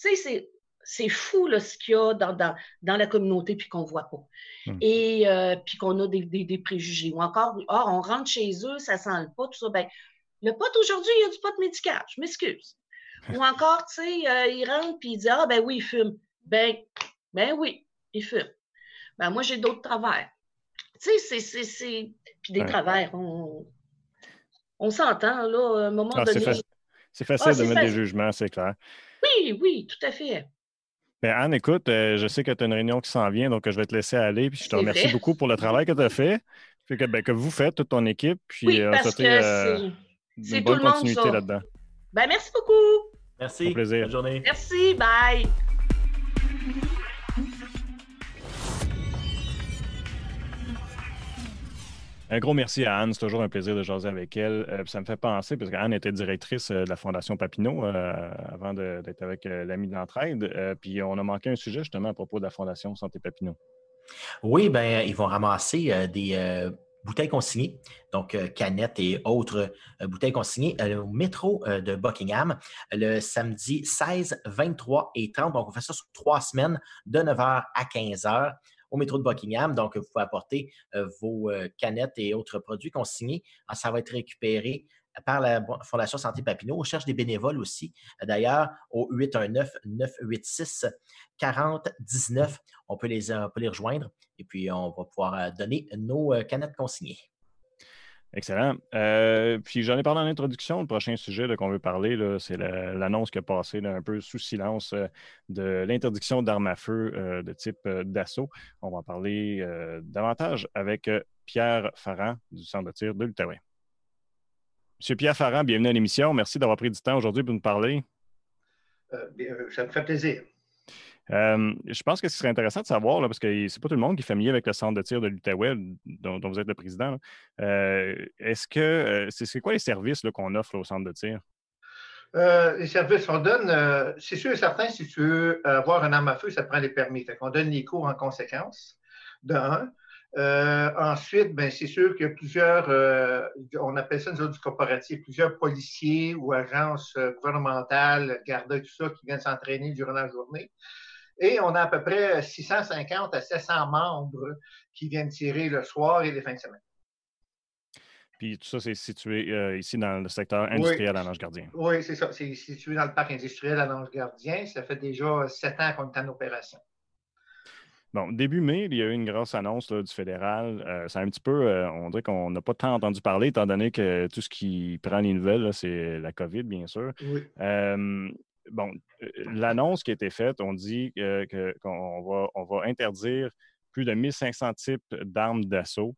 Tu sais, c'est fou là, ce qu'il y a dans, dans, la communauté puis qu'on ne voit pas. Hum. Et euh, puis qu'on a des, des, préjugés. Ou encore, oh, on rentre chez eux, ça sent le pot, tout ça. Ben, le pot aujourd'hui, il y a du pot médical, je m'excuse. Ou encore, tu sais, euh, il rentre puis il dit Ah, ben oui, il fume. Ben, ben oui, il fume. Ben, moi, j'ai d'autres travers. Tu sais, c'est. Puis des travers, on, on s'entend, là, à un moment ah, donné. C'est facile ah, de mettre des jugements, c'est clair. Oui, oui, tout à fait. Mais Anne, écoute, euh, je sais que tu as une réunion qui s'en vient, donc je vais te laisser aller. Puis je te remercie beaucoup pour le travail que tu as fait, que, ben, que vous faites, toute ton équipe. Puis oui, euh, parce que euh, c'est tout le monde continuité là-dedans. Ben, merci beaucoup. Merci. plaisir. Bonne journée. Merci. Bye. Un gros merci à Anne. C'est toujours un plaisir de jaser avec elle. Euh, ça me fait penser, parce qu'Anne était directrice euh, de la Fondation Papineau euh, avant d'être avec l'ami de l'entraide. puis on a manqué un sujet justement à propos de la Fondation Santé Papineau. Oui, ben ils vont ramasser des bouteilles consignées, donc canettes et autres bouteilles consignées au métro de Buckingham le samedi 16, 23 et 30. Donc, on fait ça sur trois semaines de 9h à 15h au métro de Buckingham. Donc, vous pouvez apporter euh, vos euh, canettes et autres produits consignés. Ah, ça va être récupéré par la Fondation Santé Papineau. On cherche des bénévoles aussi. D'ailleurs, au 819-986-4019, on peut les, rejoindre et puis on va pouvoir euh, donner nos canettes consignées. Excellent. Euh, puis j'en ai parlé en introduction. Le prochain sujet qu'on veut parler, c'est l'annonce qui a passé un peu sous silence euh, de l'interdiction d'armes à feu euh, de type d'assaut. On va en parler davantage avec Pierre Farran du Centre de tir de l'Outaouais. Monsieur Pierre Farran, bienvenue à l'émission. Merci d'avoir pris du temps aujourd'hui pour nous parler. ça me fait plaisir. Je pense que ce serait intéressant de savoir, parce que c'est pas tout le monde qui est familier avec le centre de tir de l'Outaouais, dont, vous êtes le président. Est-ce que c'est quoi les services qu'on offre au centre de tir? Euh, les services, on donne, euh, c'est sûr et certain, si tu veux avoir un arme à feu, ça prend des permis. Fait qu'on donne les cours en conséquence, de. Euh, ensuite, ben, c'est sûr qu'il y a plusieurs, on appelle ça nous du corporatif, plusieurs policiers ou agences gouvernementales, gardes, tout ça, qui viennent s'entraîner durant la journée. Et on a à peu près 650 à 700 membres qui viennent tirer le soir et les fins de semaine. Puis tout ça, c'est situé euh, ici dans le secteur industriel à Lange-Gardien. Oui, c'est ça. C'est situé dans le parc industriel à Lange-Gardien. Ça fait déjà sept ans qu'on est en opération. Bon, début mai, il y a eu une grosse annonce du fédéral. Euh, c'est un petit peu, euh, on dirait qu'on n'a pas tant entendu parler, étant donné que tout ce qui prend les nouvelles, c'est la COVID, bien sûr. Oui. Bon, l'annonce qui a été faite, on dit qu'on va, on va interdire plus de 1500 types d'armes d'assaut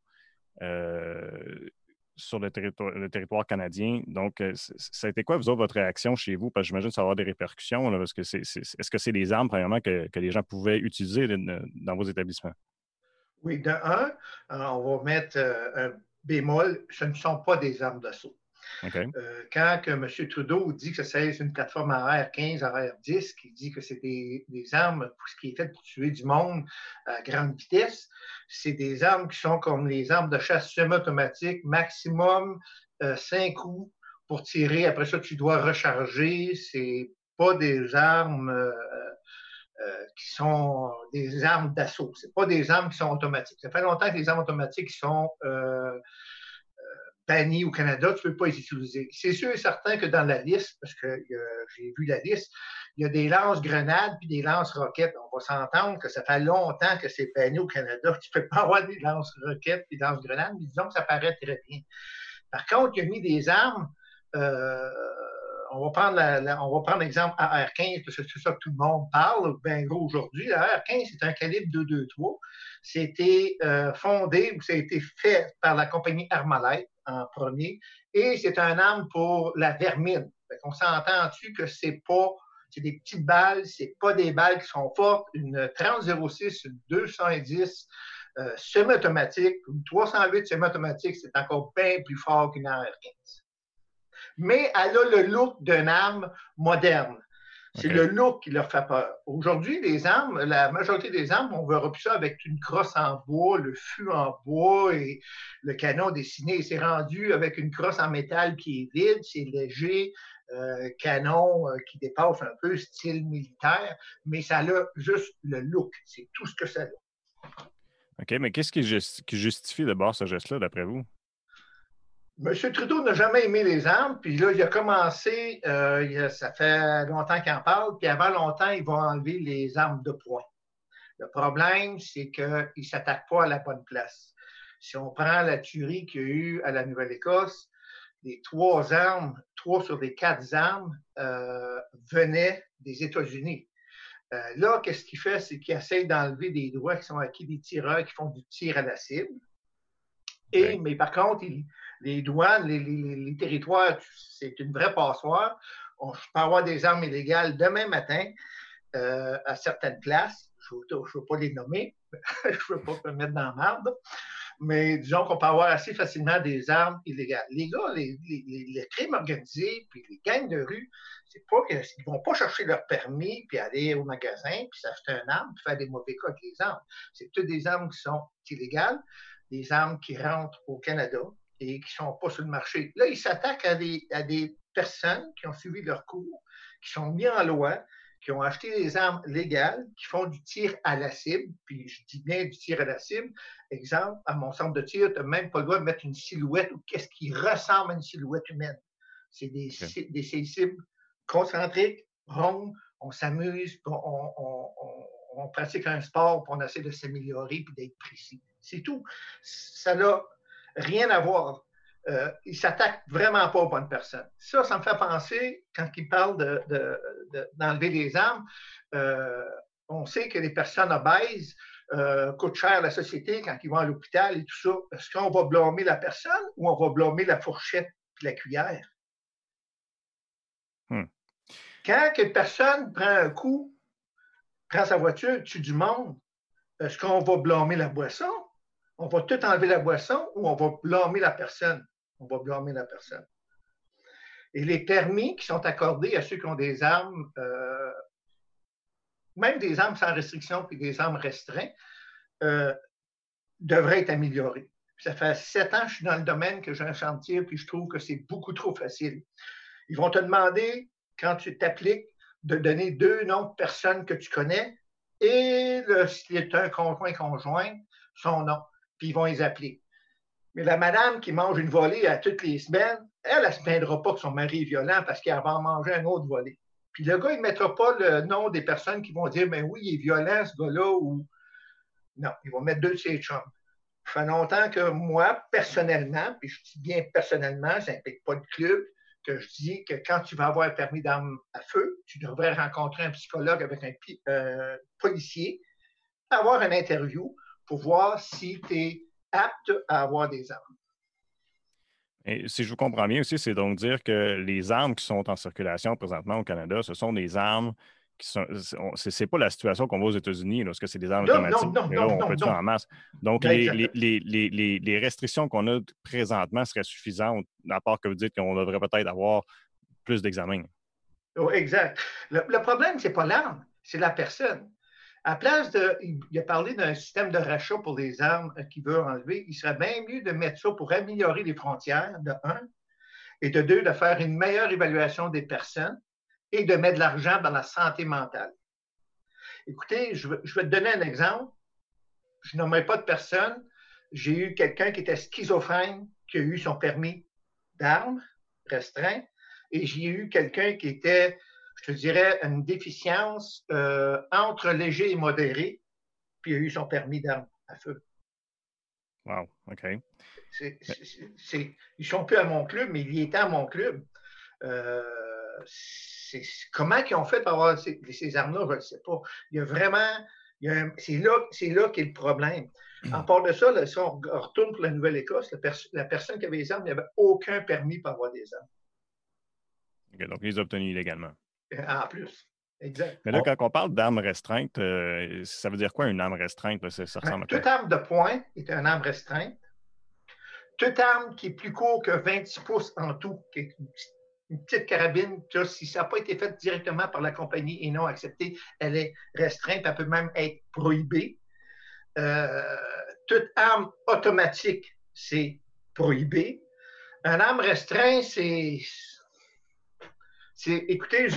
sur le territoire, canadien. Donc, euh, ça a été quoi, vous votre réaction chez vous? Parce que j'imagine que ça va avoir des répercussions. parce que c'est, est-ce que c'est des armes, premièrement, que, les gens pouvaient utiliser dans vos établissements? Oui, de un, euh, on va mettre euh, un bémol, ce ne sont pas des armes d'assaut. Euh, quand M. Trudeau dit que c'est une plateforme AR-15, AR-10, qui dit que c'est des, armes pour ce qui est fait pour tuer du monde à grande vitesse, c'est des armes qui sont comme les armes de chasse semi-automatique, maximum euh, cinq coups pour tirer. Après ça, tu dois recharger. C'est pas des armes euh, qui sont des armes d'assaut. C'est pas des armes qui sont automatiques. Ça fait longtemps que les armes automatiques sont bannis au Canada, tu ne peux pas les utiliser. C'est sûr et certain que dans la liste, parce que j'ai vu la liste, il y a des lance-grenades puis des lance-roquettes. On va s'entendre que ça fait longtemps que c'est banni au Canada. Tu ne peux pas avoir des lance-roquettes et des lance-grenades, mais disons que ça paraît très bien. Par contre, il y a mis des armes. Euh, on va prendre l'exemple AR-15, parce que c'est ça que tout le monde parle, ben gros aujourd'hui. La AR-15, c'est un calibre 223. C'était euh, fondé ou ça a été fait par la compagnie Armalite en premier. Et c'est un arme pour la vermine. On s'entend dessus que c'est pas, c'est des petites balles, c'est pas des balles qui sont fortes. Une 30-06, une 210 euh, semi-automatique, une 308 semi-automatique, c'est encore bien plus fort qu'une AR-15. Mais elle a le look d'une arme moderne. C'est le look qui leur fait peur. Aujourd'hui, les armes, la majorité des armes, on verra plus ça avec une crosse en bois, le fût en bois et le canon dessiné. C'est rendu avec une crosse en métal qui est vide, c'est léger, euh, canon euh, qui dépasse un peu, style militaire, mais ça a juste le look. C'est tout ce que ça a. OK, mais qu'est-ce qui, justifie d'abord ce geste-là, d'après vous? M. Trudeau n'a jamais aimé les armes, puis là, il a commencé, euh, ça fait longtemps qu'il en parle, puis avant longtemps, il va enlever les armes de poing. Le problème, c'est qu'il ne s'attaque pas à la bonne place. Si on prend la tuerie qu'il y a eu à la Nouvelle-Écosse, les trois armes, trois sur les quatre armes euh, venaient des États-Unis. Euh, là, qu'est-ce qu'il fait? C'est qu'il essaie d'enlever des droits qui sont acquis des tireurs qui font du tir à la cible. Et, Mais par contre, il, les douanes, les, territoires, c'est une vraie passoire. On peut avoir des armes illégales demain matin euh, à certaines places. Je ne veux pas les nommer, je ne veux pas me mettre dans la merde, mais disons qu'on peut avoir assez facilement des armes illégales. Les gars, les, crimes organisés, puis les gangs de rue, c'est pas qu'ils ne vont pas chercher leur permis, puis aller au magasin, puis s'acheter un arme, puis faire des mauvais cas avec les armes. C'est toutes des armes qui sont illégales, des armes qui rentrent au Canada, et qui ne sont pas sur le marché. Là, ils s'attaquent à des, à des personnes qui ont suivi leur cours, qui sont mis en loi, qui ont acheté des armes légales, qui font du tir à la cible, puis je dis bien du tir à la cible. Exemple, à mon centre de tir, tu n'as même pas le droit de mettre une silhouette ou qu'est-ce qui ressemble à une silhouette humaine. C'est des, des, cibles concentriques, rondes, on s'amuse, on, on, on, pratique un sport, puis on essaie de s'améliorer puis d'être précis. C'est tout. Ça n'a rien à voir. Euh, il ne s'attaque vraiment pas aux bonnes personnes. Ça, ça me fait penser, quand il parle d'enlever de, les armes, euh, on sait que les personnes obèses euh, coûtent cher à la société quand ils vont à l'hôpital et tout ça. Est-ce qu'on va blâmer la personne ou on va blâmer la fourchette et la cuillère? Hmm. Quand une personne prend un coup, prend sa voiture, tue du monde, est-ce qu'on va blâmer la boisson? On va tout enlever la boisson ou on va blâmer la personne? On va blâmer la personne. Et les permis qui sont accordés à ceux qui ont des armes, euh, même des armes sans restriction puis des armes restreintes, euh, devraient être améliorés. Ça fait sept ans que je suis dans le domaine, que j'ai un chantier, puis je trouve que c'est beaucoup trop facile. Ils vont te demander, quand tu t'appliques, de donner deux noms de personnes que tu connais et le, est un conjoint conjoint, son nom, puis ils vont les appeler. Mais la madame qui mange une volée à toutes les semaines, elle, ne se plaindra pas que son mari est violent parce qu'elle va en manger un autre volée. Puis le gars, il ne mettra pas le nom des personnes qui vont dire, mais ben oui, il est violent, ce gars-là, ou. Non, il va mettre deux de ses chums. Ça fait longtemps que moi, personnellement, puis je dis bien personnellement, ça n'implique pas le club, que je dis que quand tu vas avoir un permis d'armes à feu, tu devrais rencontrer un psychologue avec un euh, policier, avoir une interview pour voir si tu es apte à avoir des armes. Et si je vous comprends bien aussi, c'est donc dire que les armes qui sont en circulation présentement au Canada, ce sont des armes c'est pas la situation qu'on voit aux États-Unis, lorsque c'est des armes automatiques. Non, non, non, on peut en masse. Donc, les, restrictions qu'on a présentement seraient suffisantes, à part que vous dites qu'on devrait peut-être avoir plus d'examens. Oh, exact. Le, problème, c'est pas l'arme, c'est la personne. À place de. Il a parlé d'un système de rachat pour les armes qu'il veut enlever. Il serait bien mieux de mettre ça pour améliorer les frontières, de un, et de deux, de faire une meilleure évaluation des personnes et de mettre de l'argent dans la santé mentale. Écoutez, je vais, te donner un exemple. Je nommerai pas de personne. J'ai eu quelqu'un qui était schizophrène, qui a eu son permis d'armes restreint, et j'ai eu quelqu'un qui était, je te dirais, une déficience euh, entre léger et modéré, puis il a eu son permis d'armes à feu. Wow, OK. ils ne sont plus à mon club, mais ils étaient à mon club. Euh, comment ils ont fait pour avoir ces, armes-là, je ne sais pas. Il y a vraiment, c'est là, là qu'est le problème. En part de ça, si on retourne pour la Nouvelle-Écosse, la, personne qui avait les armes n'avait aucun permis pour avoir des armes. donc, ils les ont obtenus illégalement. En plus. Exact. Mais là, quand on parle d'armes restreintes, euh, ça veut dire quoi une arme restreinte? Ben, toute arme de poing est une arme restreinte. Toute arme qui est plus court que 26 pouces en tout, qui est une une petite carabine, si ça n'a pas été fait directement par la compagnie et non accepté, elle est restreinte, elle peut même être prohibée. Euh, toute arme automatique, c'est prohibé. Un arme restreint, c'est. Écoutez,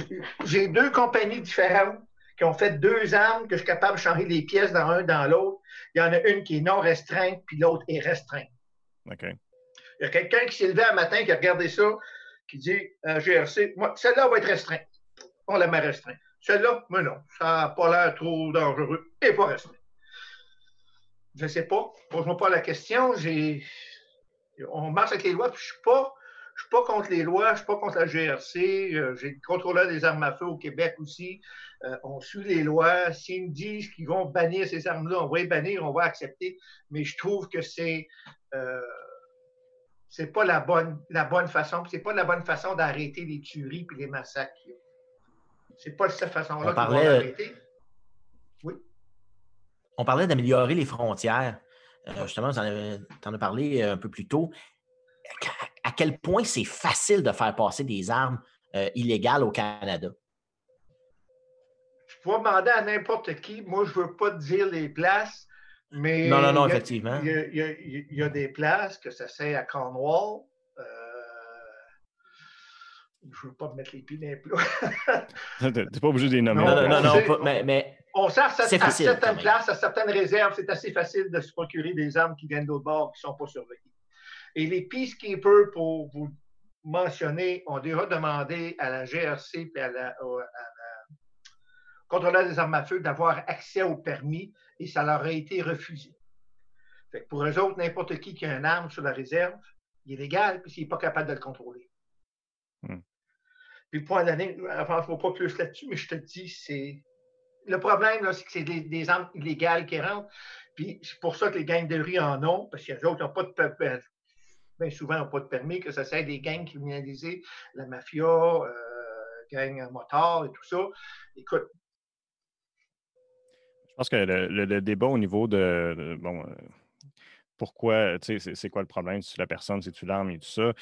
j'ai deux compagnies différentes qui ont fait deux armes que je suis capable de changer les pièces dans un, dans l'autre. Il y en a une qui est non restreinte, puis l'autre est restreinte. OK. Il y a quelqu'un qui s'est levé un matin qui a regardé ça, qui dit GRC, moi, celle-là va être restreinte. On la met restreinte. Celle-là, mais non, ça n'a pas l'air trop dangereux et pas restreinte. Je ne sais pas. Pose-moi pas la question. J'ai... On marche avec les lois, puis je ne suis pas. Je suis pas contre les lois, je ne suis pas contre la GRC. Euh, j'ai le contrôleur des armes à feu au Québec aussi. Euh, on suit les lois. S'ils me disent qu'ils vont bannir ces armes-là, on va les bannir, on va accepter. Mais je trouve que c'est euh, c'est pas la bonne, la bonne façon, c'est pas la bonne façon d'arrêter les tueries et les massacres. C'est pas cette façon-là qu'on va arrêter. Oui. On parlait d'améliorer les frontières. Euh, justement, tu en, as parlé un peu plus tôt. À quel point c'est facile de faire passer des armes euh, illégales au Canada? Je peux demander à n'importe qui. Moi, je ne veux pas dire les places, mais non, non, non, effectivement. Il y, a, des places que ça sert à Cornwall. Euh, je ne veux pas me mettre les pieds dans les plats. tu n'es pas obligé de les nommer. Non, non, non, mais, mais, On sert à, certaines places, à certaines réserves, c'est assez facile de se procurer des armes qui viennent d'autres bords qui ne sont pas surveillées. Et les peacekeepers, pour vous mentionner, ont déjà demandé à la GRC et à la, contrôleur des armes à feu d'avoir accès au permis et ça leur a été refusé. pour eux autres, n'importe qui qui a une arme sur la réserve, il est légal, puis s'il n'est pas capable de le contrôler. Hmm. Puis point d'année, je ne pas plus là-dessus, mais je te dis, c'est. Le problème, c'est que c'est des, armes illégales qui rentrent. Puis c'est pour ça que les gangs de rue en ont, parce qu'il y a d'autres qui n'ont pas de bien souvent, n'ont pas de permis, que ça sert des gangs criminalisés, la mafia, euh, gangs motards et tout ça. Écoute, je pense que le, débat au niveau de, bon, euh, pourquoi, c'est quoi le problème, si la personne, si tu l'arme et tout ça.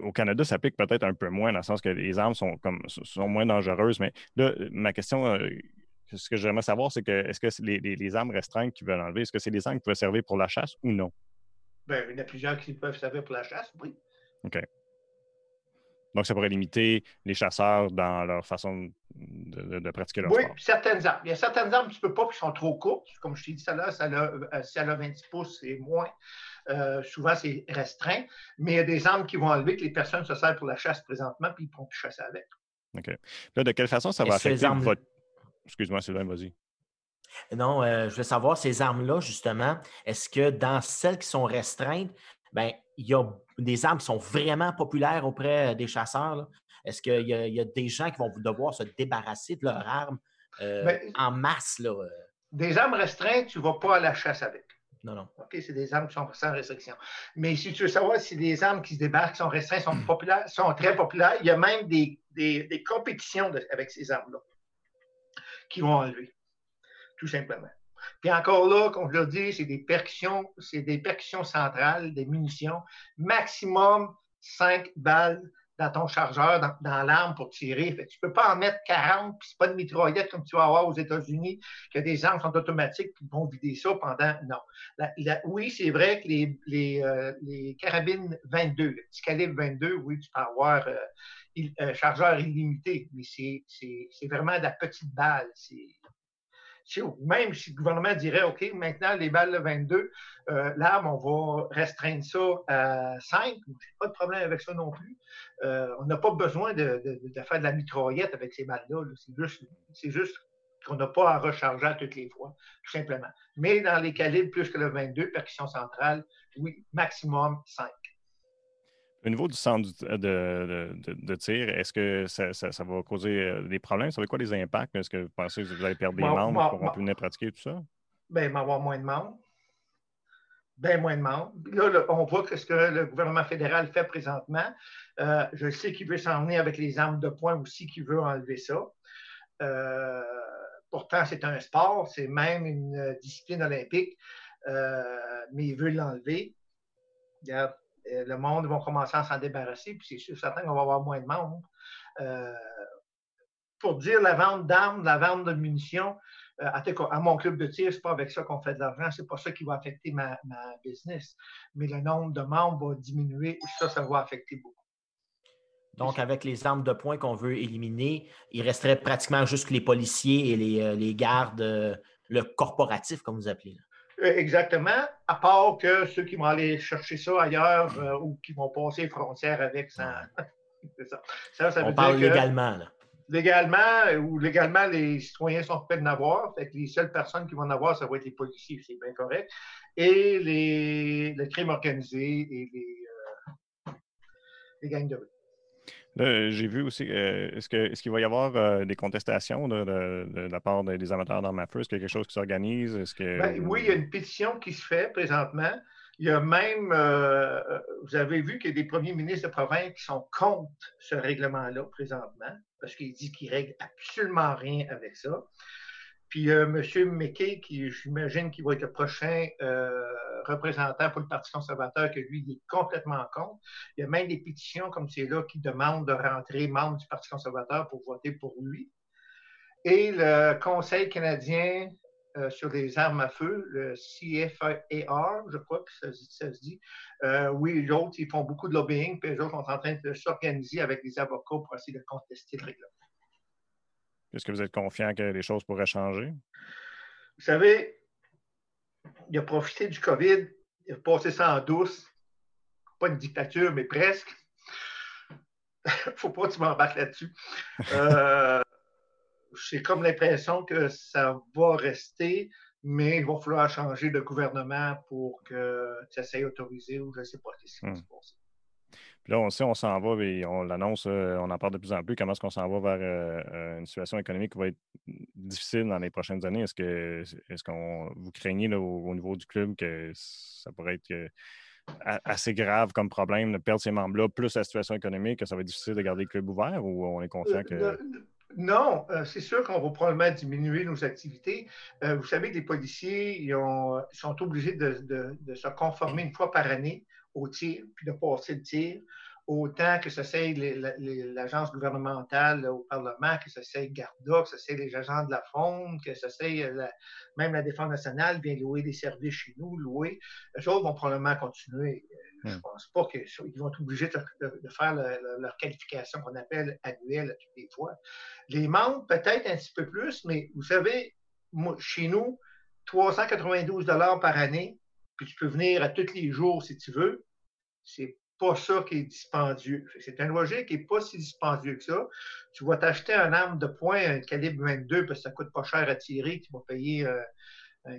Au Canada, ça pique peut-être un peu moins, dans le sens que les armes sont, comme, sont moins dangereuses. Mais là, ma question, euh, ce que j'aimerais savoir, c'est que est-ce que les, les, armes restreintes qu'ils veulent enlever, est-ce que c'est des armes qui peuvent servir pour la chasse ou non? Bien, il y en a plusieurs qui peuvent servir pour la chasse, oui. OK. Donc, ça pourrait limiter les chasseurs dans leur façon de, pratiquer leur oui, sport. Oui, certaines armes. Il y a certaines armes que tu ne peux pas qui sont trop courtes. Comme je t'ai dit ça là, ça a, euh, si elle a 26 pouces, c'est moins. Euh, souvent, c'est restreint. Mais il y a des armes qui vont enlever que les personnes se servent pour la chasse présentement, puis ils ne pourront plus chasser avec. OK. Là, de quelle façon ça va affecter votre. Excuse-moi, Sylvain, vas-y. Non, euh, je voulais savoir, ces armes-là, justement, est-ce que dans celles qui sont restreintes, ben, il y a des armes qui sont vraiment populaires auprès des chasseurs. Est-ce qu'il y, a des gens qui vont devoir se débarrasser de leurs armes euh, ben, en masse? Là? Euh? Des armes restreintes, tu ne vas pas à la chasse avec. Non, non. OK, c'est des armes qui sont sans restriction. Mais si tu veux savoir si des armes qui se débarquent sont restreintes, sont populaires, sont très populaires, il y a même des, compétitions avec ces armes-là qui vont enlever, tout simplement. Puis encore là, comme je l'ai dit, c'est des percussions, c'est des percussions centrales, des munitions, maximum 5 balles dans ton chargeur, dans, l'arme pour tirer. tu ne peux pas en mettre 40, puis c'est pas de mitraillette comme tu vas avoir aux États-Unis, que des armes sont automatiques, puis vont vider ça pendant. Non. oui, c'est vrai que les, les, euh, les, carabines 22, le petit calibre 22, oui, tu peux avoir euh, chargeur illimité, mais c'est vraiment de la petite balle. Même si le gouvernement dirait, OK, maintenant, les balles de 22, euh, l'arme, on va restreindre ça à 5, n'ai pas de problème avec ça non plus. Euh, on n'a pas besoin de, faire de la mitraillette avec ces balles-là. c'est juste, qu'on n'a pas à recharger à toutes les fois, tout simplement. Mais dans les calibres plus que le 22, percussion centrale, oui, maximum 5. Au niveau du centre de, tir, est-ce que ça, va causer euh, des problèmes? Ça va quoi les impacts? Est-ce que vous pensez que vous allez perdre des membres pour plus venir pratiquer tout ça? Bien, il va y avoir moins de membres. Bien moins de membres. Là, on voit ce que le gouvernement fédéral fait présentement. Euh, je sais qu'il veut s'en venir avec les armes de poing aussi, qu'il veut enlever ça. Euh, pourtant, c'est un sport, c'est même une discipline olympique, mais il veut l'enlever. Regarde, euh, le monde va commencer à s'en débarrasser, puis c'est sûr, certain qu'on va avoir moins de monde. Euh, pour dire la vente d'armes, la vente de munitions, euh, à, mon club de tir, ce n'est pas avec ça qu'on fait de l'argent, c'est pas ça qui va affecter ma, business. Mais le nombre de membres va diminuer ça, ça va affecter beaucoup. Donc, avec les armes de poing qu'on veut éliminer, il resterait pratiquement juste les policiers et les, les gardes, le corporatif, comme vous appelez. Là. Euh, exactement, à part que ceux qui vont aller chercher ça ailleurs euh, ou qui vont passer les frontières avec ça. ça. ça, On parle légalement. Là. Légalement, ou légalement, les citoyens sont prêts de avoir. Fait les seules personnes qui vont en avoir, ça va être les policiers, c'est bien correct. Et les, le crime organisé et les, euh, les gangs de rue. J'ai vu aussi, euh, est-ce qu'il est va y avoir euh, des contestations de, la part des amateurs d'armes à feu? Est-ce qu'il y a quelque chose qui s'organise? Ben, oui, il y a une pétition qui se fait présentement. Il y a même, euh, vous avez vu qu'il y a des premiers ministres de province qui sont contre ce règlement-là présentement, parce qu'il dit qu'il ne règle absolument rien avec ça. Puis euh, M. McKay, qui j'imagine qu'il va être le prochain euh, représentant pour le Parti conservateur, que lui, il est complètement contre. Il y a même des pétitions comme celle-là qui demandent de rentrer membre du Parti conservateur pour voter pour lui. Et le Conseil canadien euh, sur les armes à feu, le CFAR, je crois que ça, se dit, oui, l'autre, ils font beaucoup de lobbying, puis les autres sont en train de s'organiser avec des avocats pour essayer de contester le règlement. Est-ce que vous êtes confiant que les choses pourraient changer? Vous savez, il a profité du COVID, il a passé ça en douce. Pas une dictature, mais presque. Il ne faut pas que tu m'embarques là-dessus. Euh, J'ai comme l'impression que ça va rester, mais il va falloir changer de gouvernement pour que ça soit autorisé ou je ne sais pas ce qui va se hmm. Passer là, on sait, on s'en va et on l'annonce, euh, on en parle de plus en plus. Comment est-ce qu'on s'en va vers euh, euh, une situation économique qui va être difficile dans les prochaines années? Est-ce que est-ce qu'on vous craignez au, niveau du club que ça pourrait être assez grave comme problème de perdre ces membres-là, plus la situation économique, que ça va être difficile de garder le club ouvert ou on est confiant que. Non, euh, c'est sûr qu'on va probablement diminuer nos activités. Euh, vous savez que les policiers ils sont obligés de, de, se conformer une fois par année au tir, puis de passer le tir autant que ce soit l'agence gouvernementale au Parlement, que ce soit Garda, que ce soit les agents de la Fonde, que ce soit euh, même la Défense nationale vient louer des services chez nous, louer. Les autres vont probablement continuer. Euh, je ne hmm. pense pas qu'ils vont être obligés de, faire leur qualification qu'on appelle annuelle toutes les fois. Les membres, peut-être un petit peu plus, mais vous savez, chez nous, 392 par année, puis tu peux venir à tous les jours si tu veux. C'est pas ça qui est dispendieux. C'est un logique qui n'est pas si dispendieux que ça. Tu vas t'acheter un arme de poing, un calibre 22, parce que ça coûte pas cher à tirer, tu vas payer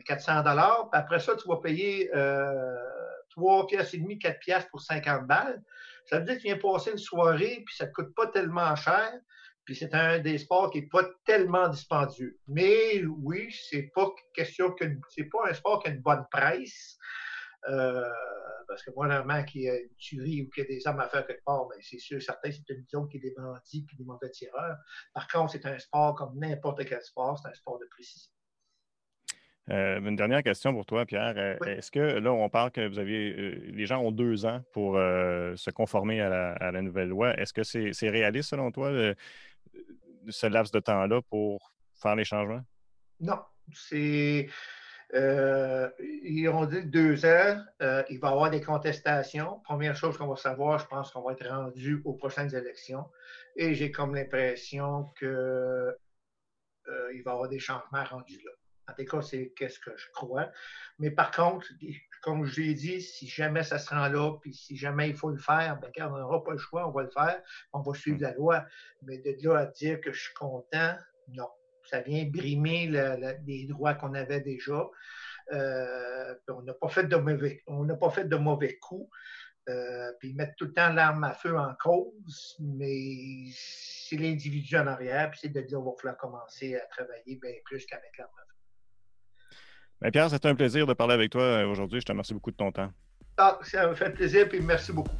400 euh, dollars. Après ça, tu vas payer euh, 3 pièces et demi, 4 pièces pour 50 balles. Ça veut dire que tu viens passer une soirée, puis ça te coûte pas tellement cher. Puis c'est un des sports qui n'est pas tellement dispendieux. Mais oui, c'est pas question que c'est pas un sport qui a une bonne presse. Euh, parce que moi, normalement, qu'il y a une tuerie ou qu'il y a des armes à faire quelque part, ben, c'est sûr, certain, c'est une zone qui est des bandits et des mauvais tireurs. Par contre, c'est un sport comme n'importe quel sport, c'est un sport de précision. Euh, une dernière question pour toi, Pierre. Euh, est-ce que là, on parle que vous avez, les gens ont deux ans pour se conformer à la, nouvelle loi. Est-ce que c'est réaliste selon toi, ce laps de temps-là pour faire les changements? Non. C'est euh, ils ont dit deux ans, euh, il va y avoir des contestations. Première chose qu'on va savoir, je pense qu'on va être rendu aux prochaines élections. Et j'ai comme l'impression qu'il euh, va y avoir des changements rendus là. En tout cas, c'est qu'est-ce que je crois. Mais par contre, comme je l'ai dit, si jamais ça se rend là, puis si jamais il faut le faire, ben, on n'aura pas le choix, on va le faire, on va suivre la loi. Mais de là à dire que je suis content, non ça vient brimer les droits qu'on avait déjà. Euh, on n'a pas fait de mauvais, on n'a pas fait de mauvais coups. Euh, puis mettre tout le temps l'arme à feu en cause, mais c'est l'individu en arrière, puis c'est de dire qu'il va falloir commencer à travailler bien plus qu'avec l'arme à feu. Ben, Pierre, c'était un plaisir de parler avec toi euh, aujourd'hui. Je te remercie beaucoup de ton temps. Ah, ça me fait plaisir, puis merci beaucoup.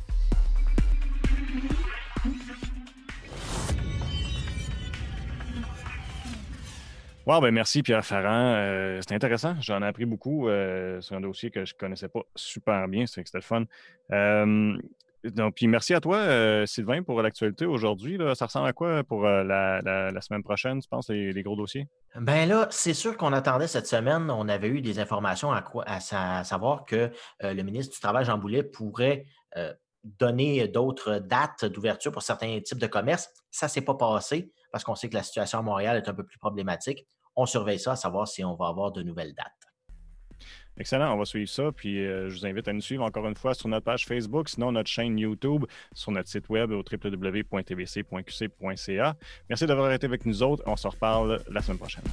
Wow, ben merci Pierre Ferrand. Euh, c'était intéressant. J'en ai appris beaucoup euh, sur un dossier que je ne connaissais pas super bien. C'était le fun. Euh, donc, puis merci à toi, Sylvain, pour l'actualité aujourd'hui. Ça ressemble à quoi pour la, semaine prochaine, tu penses, les, gros dossiers? Ben là, c'est sûr qu'on attendait cette semaine. On avait eu des informations à, à savoir que le ministre du Travail, Jean Boulet, pourrait donner d'autres dates d'ouverture pour certains types de commerces. Ça ne s'est pas passé parce qu'on sait que la situation à Montréal est un peu plus problématique on surveille ça, à savoir si on va avoir de nouvelles dates. Excellent, on va suivre ça. Puis euh, je vous invite à nous suivre encore une fois sur notre page Facebook, sinon notre chaîne YouTube, sur notre site web au www.tvc.qc.ca. Merci d'avoir été avec nous autres. On se reparle la semaine prochaine.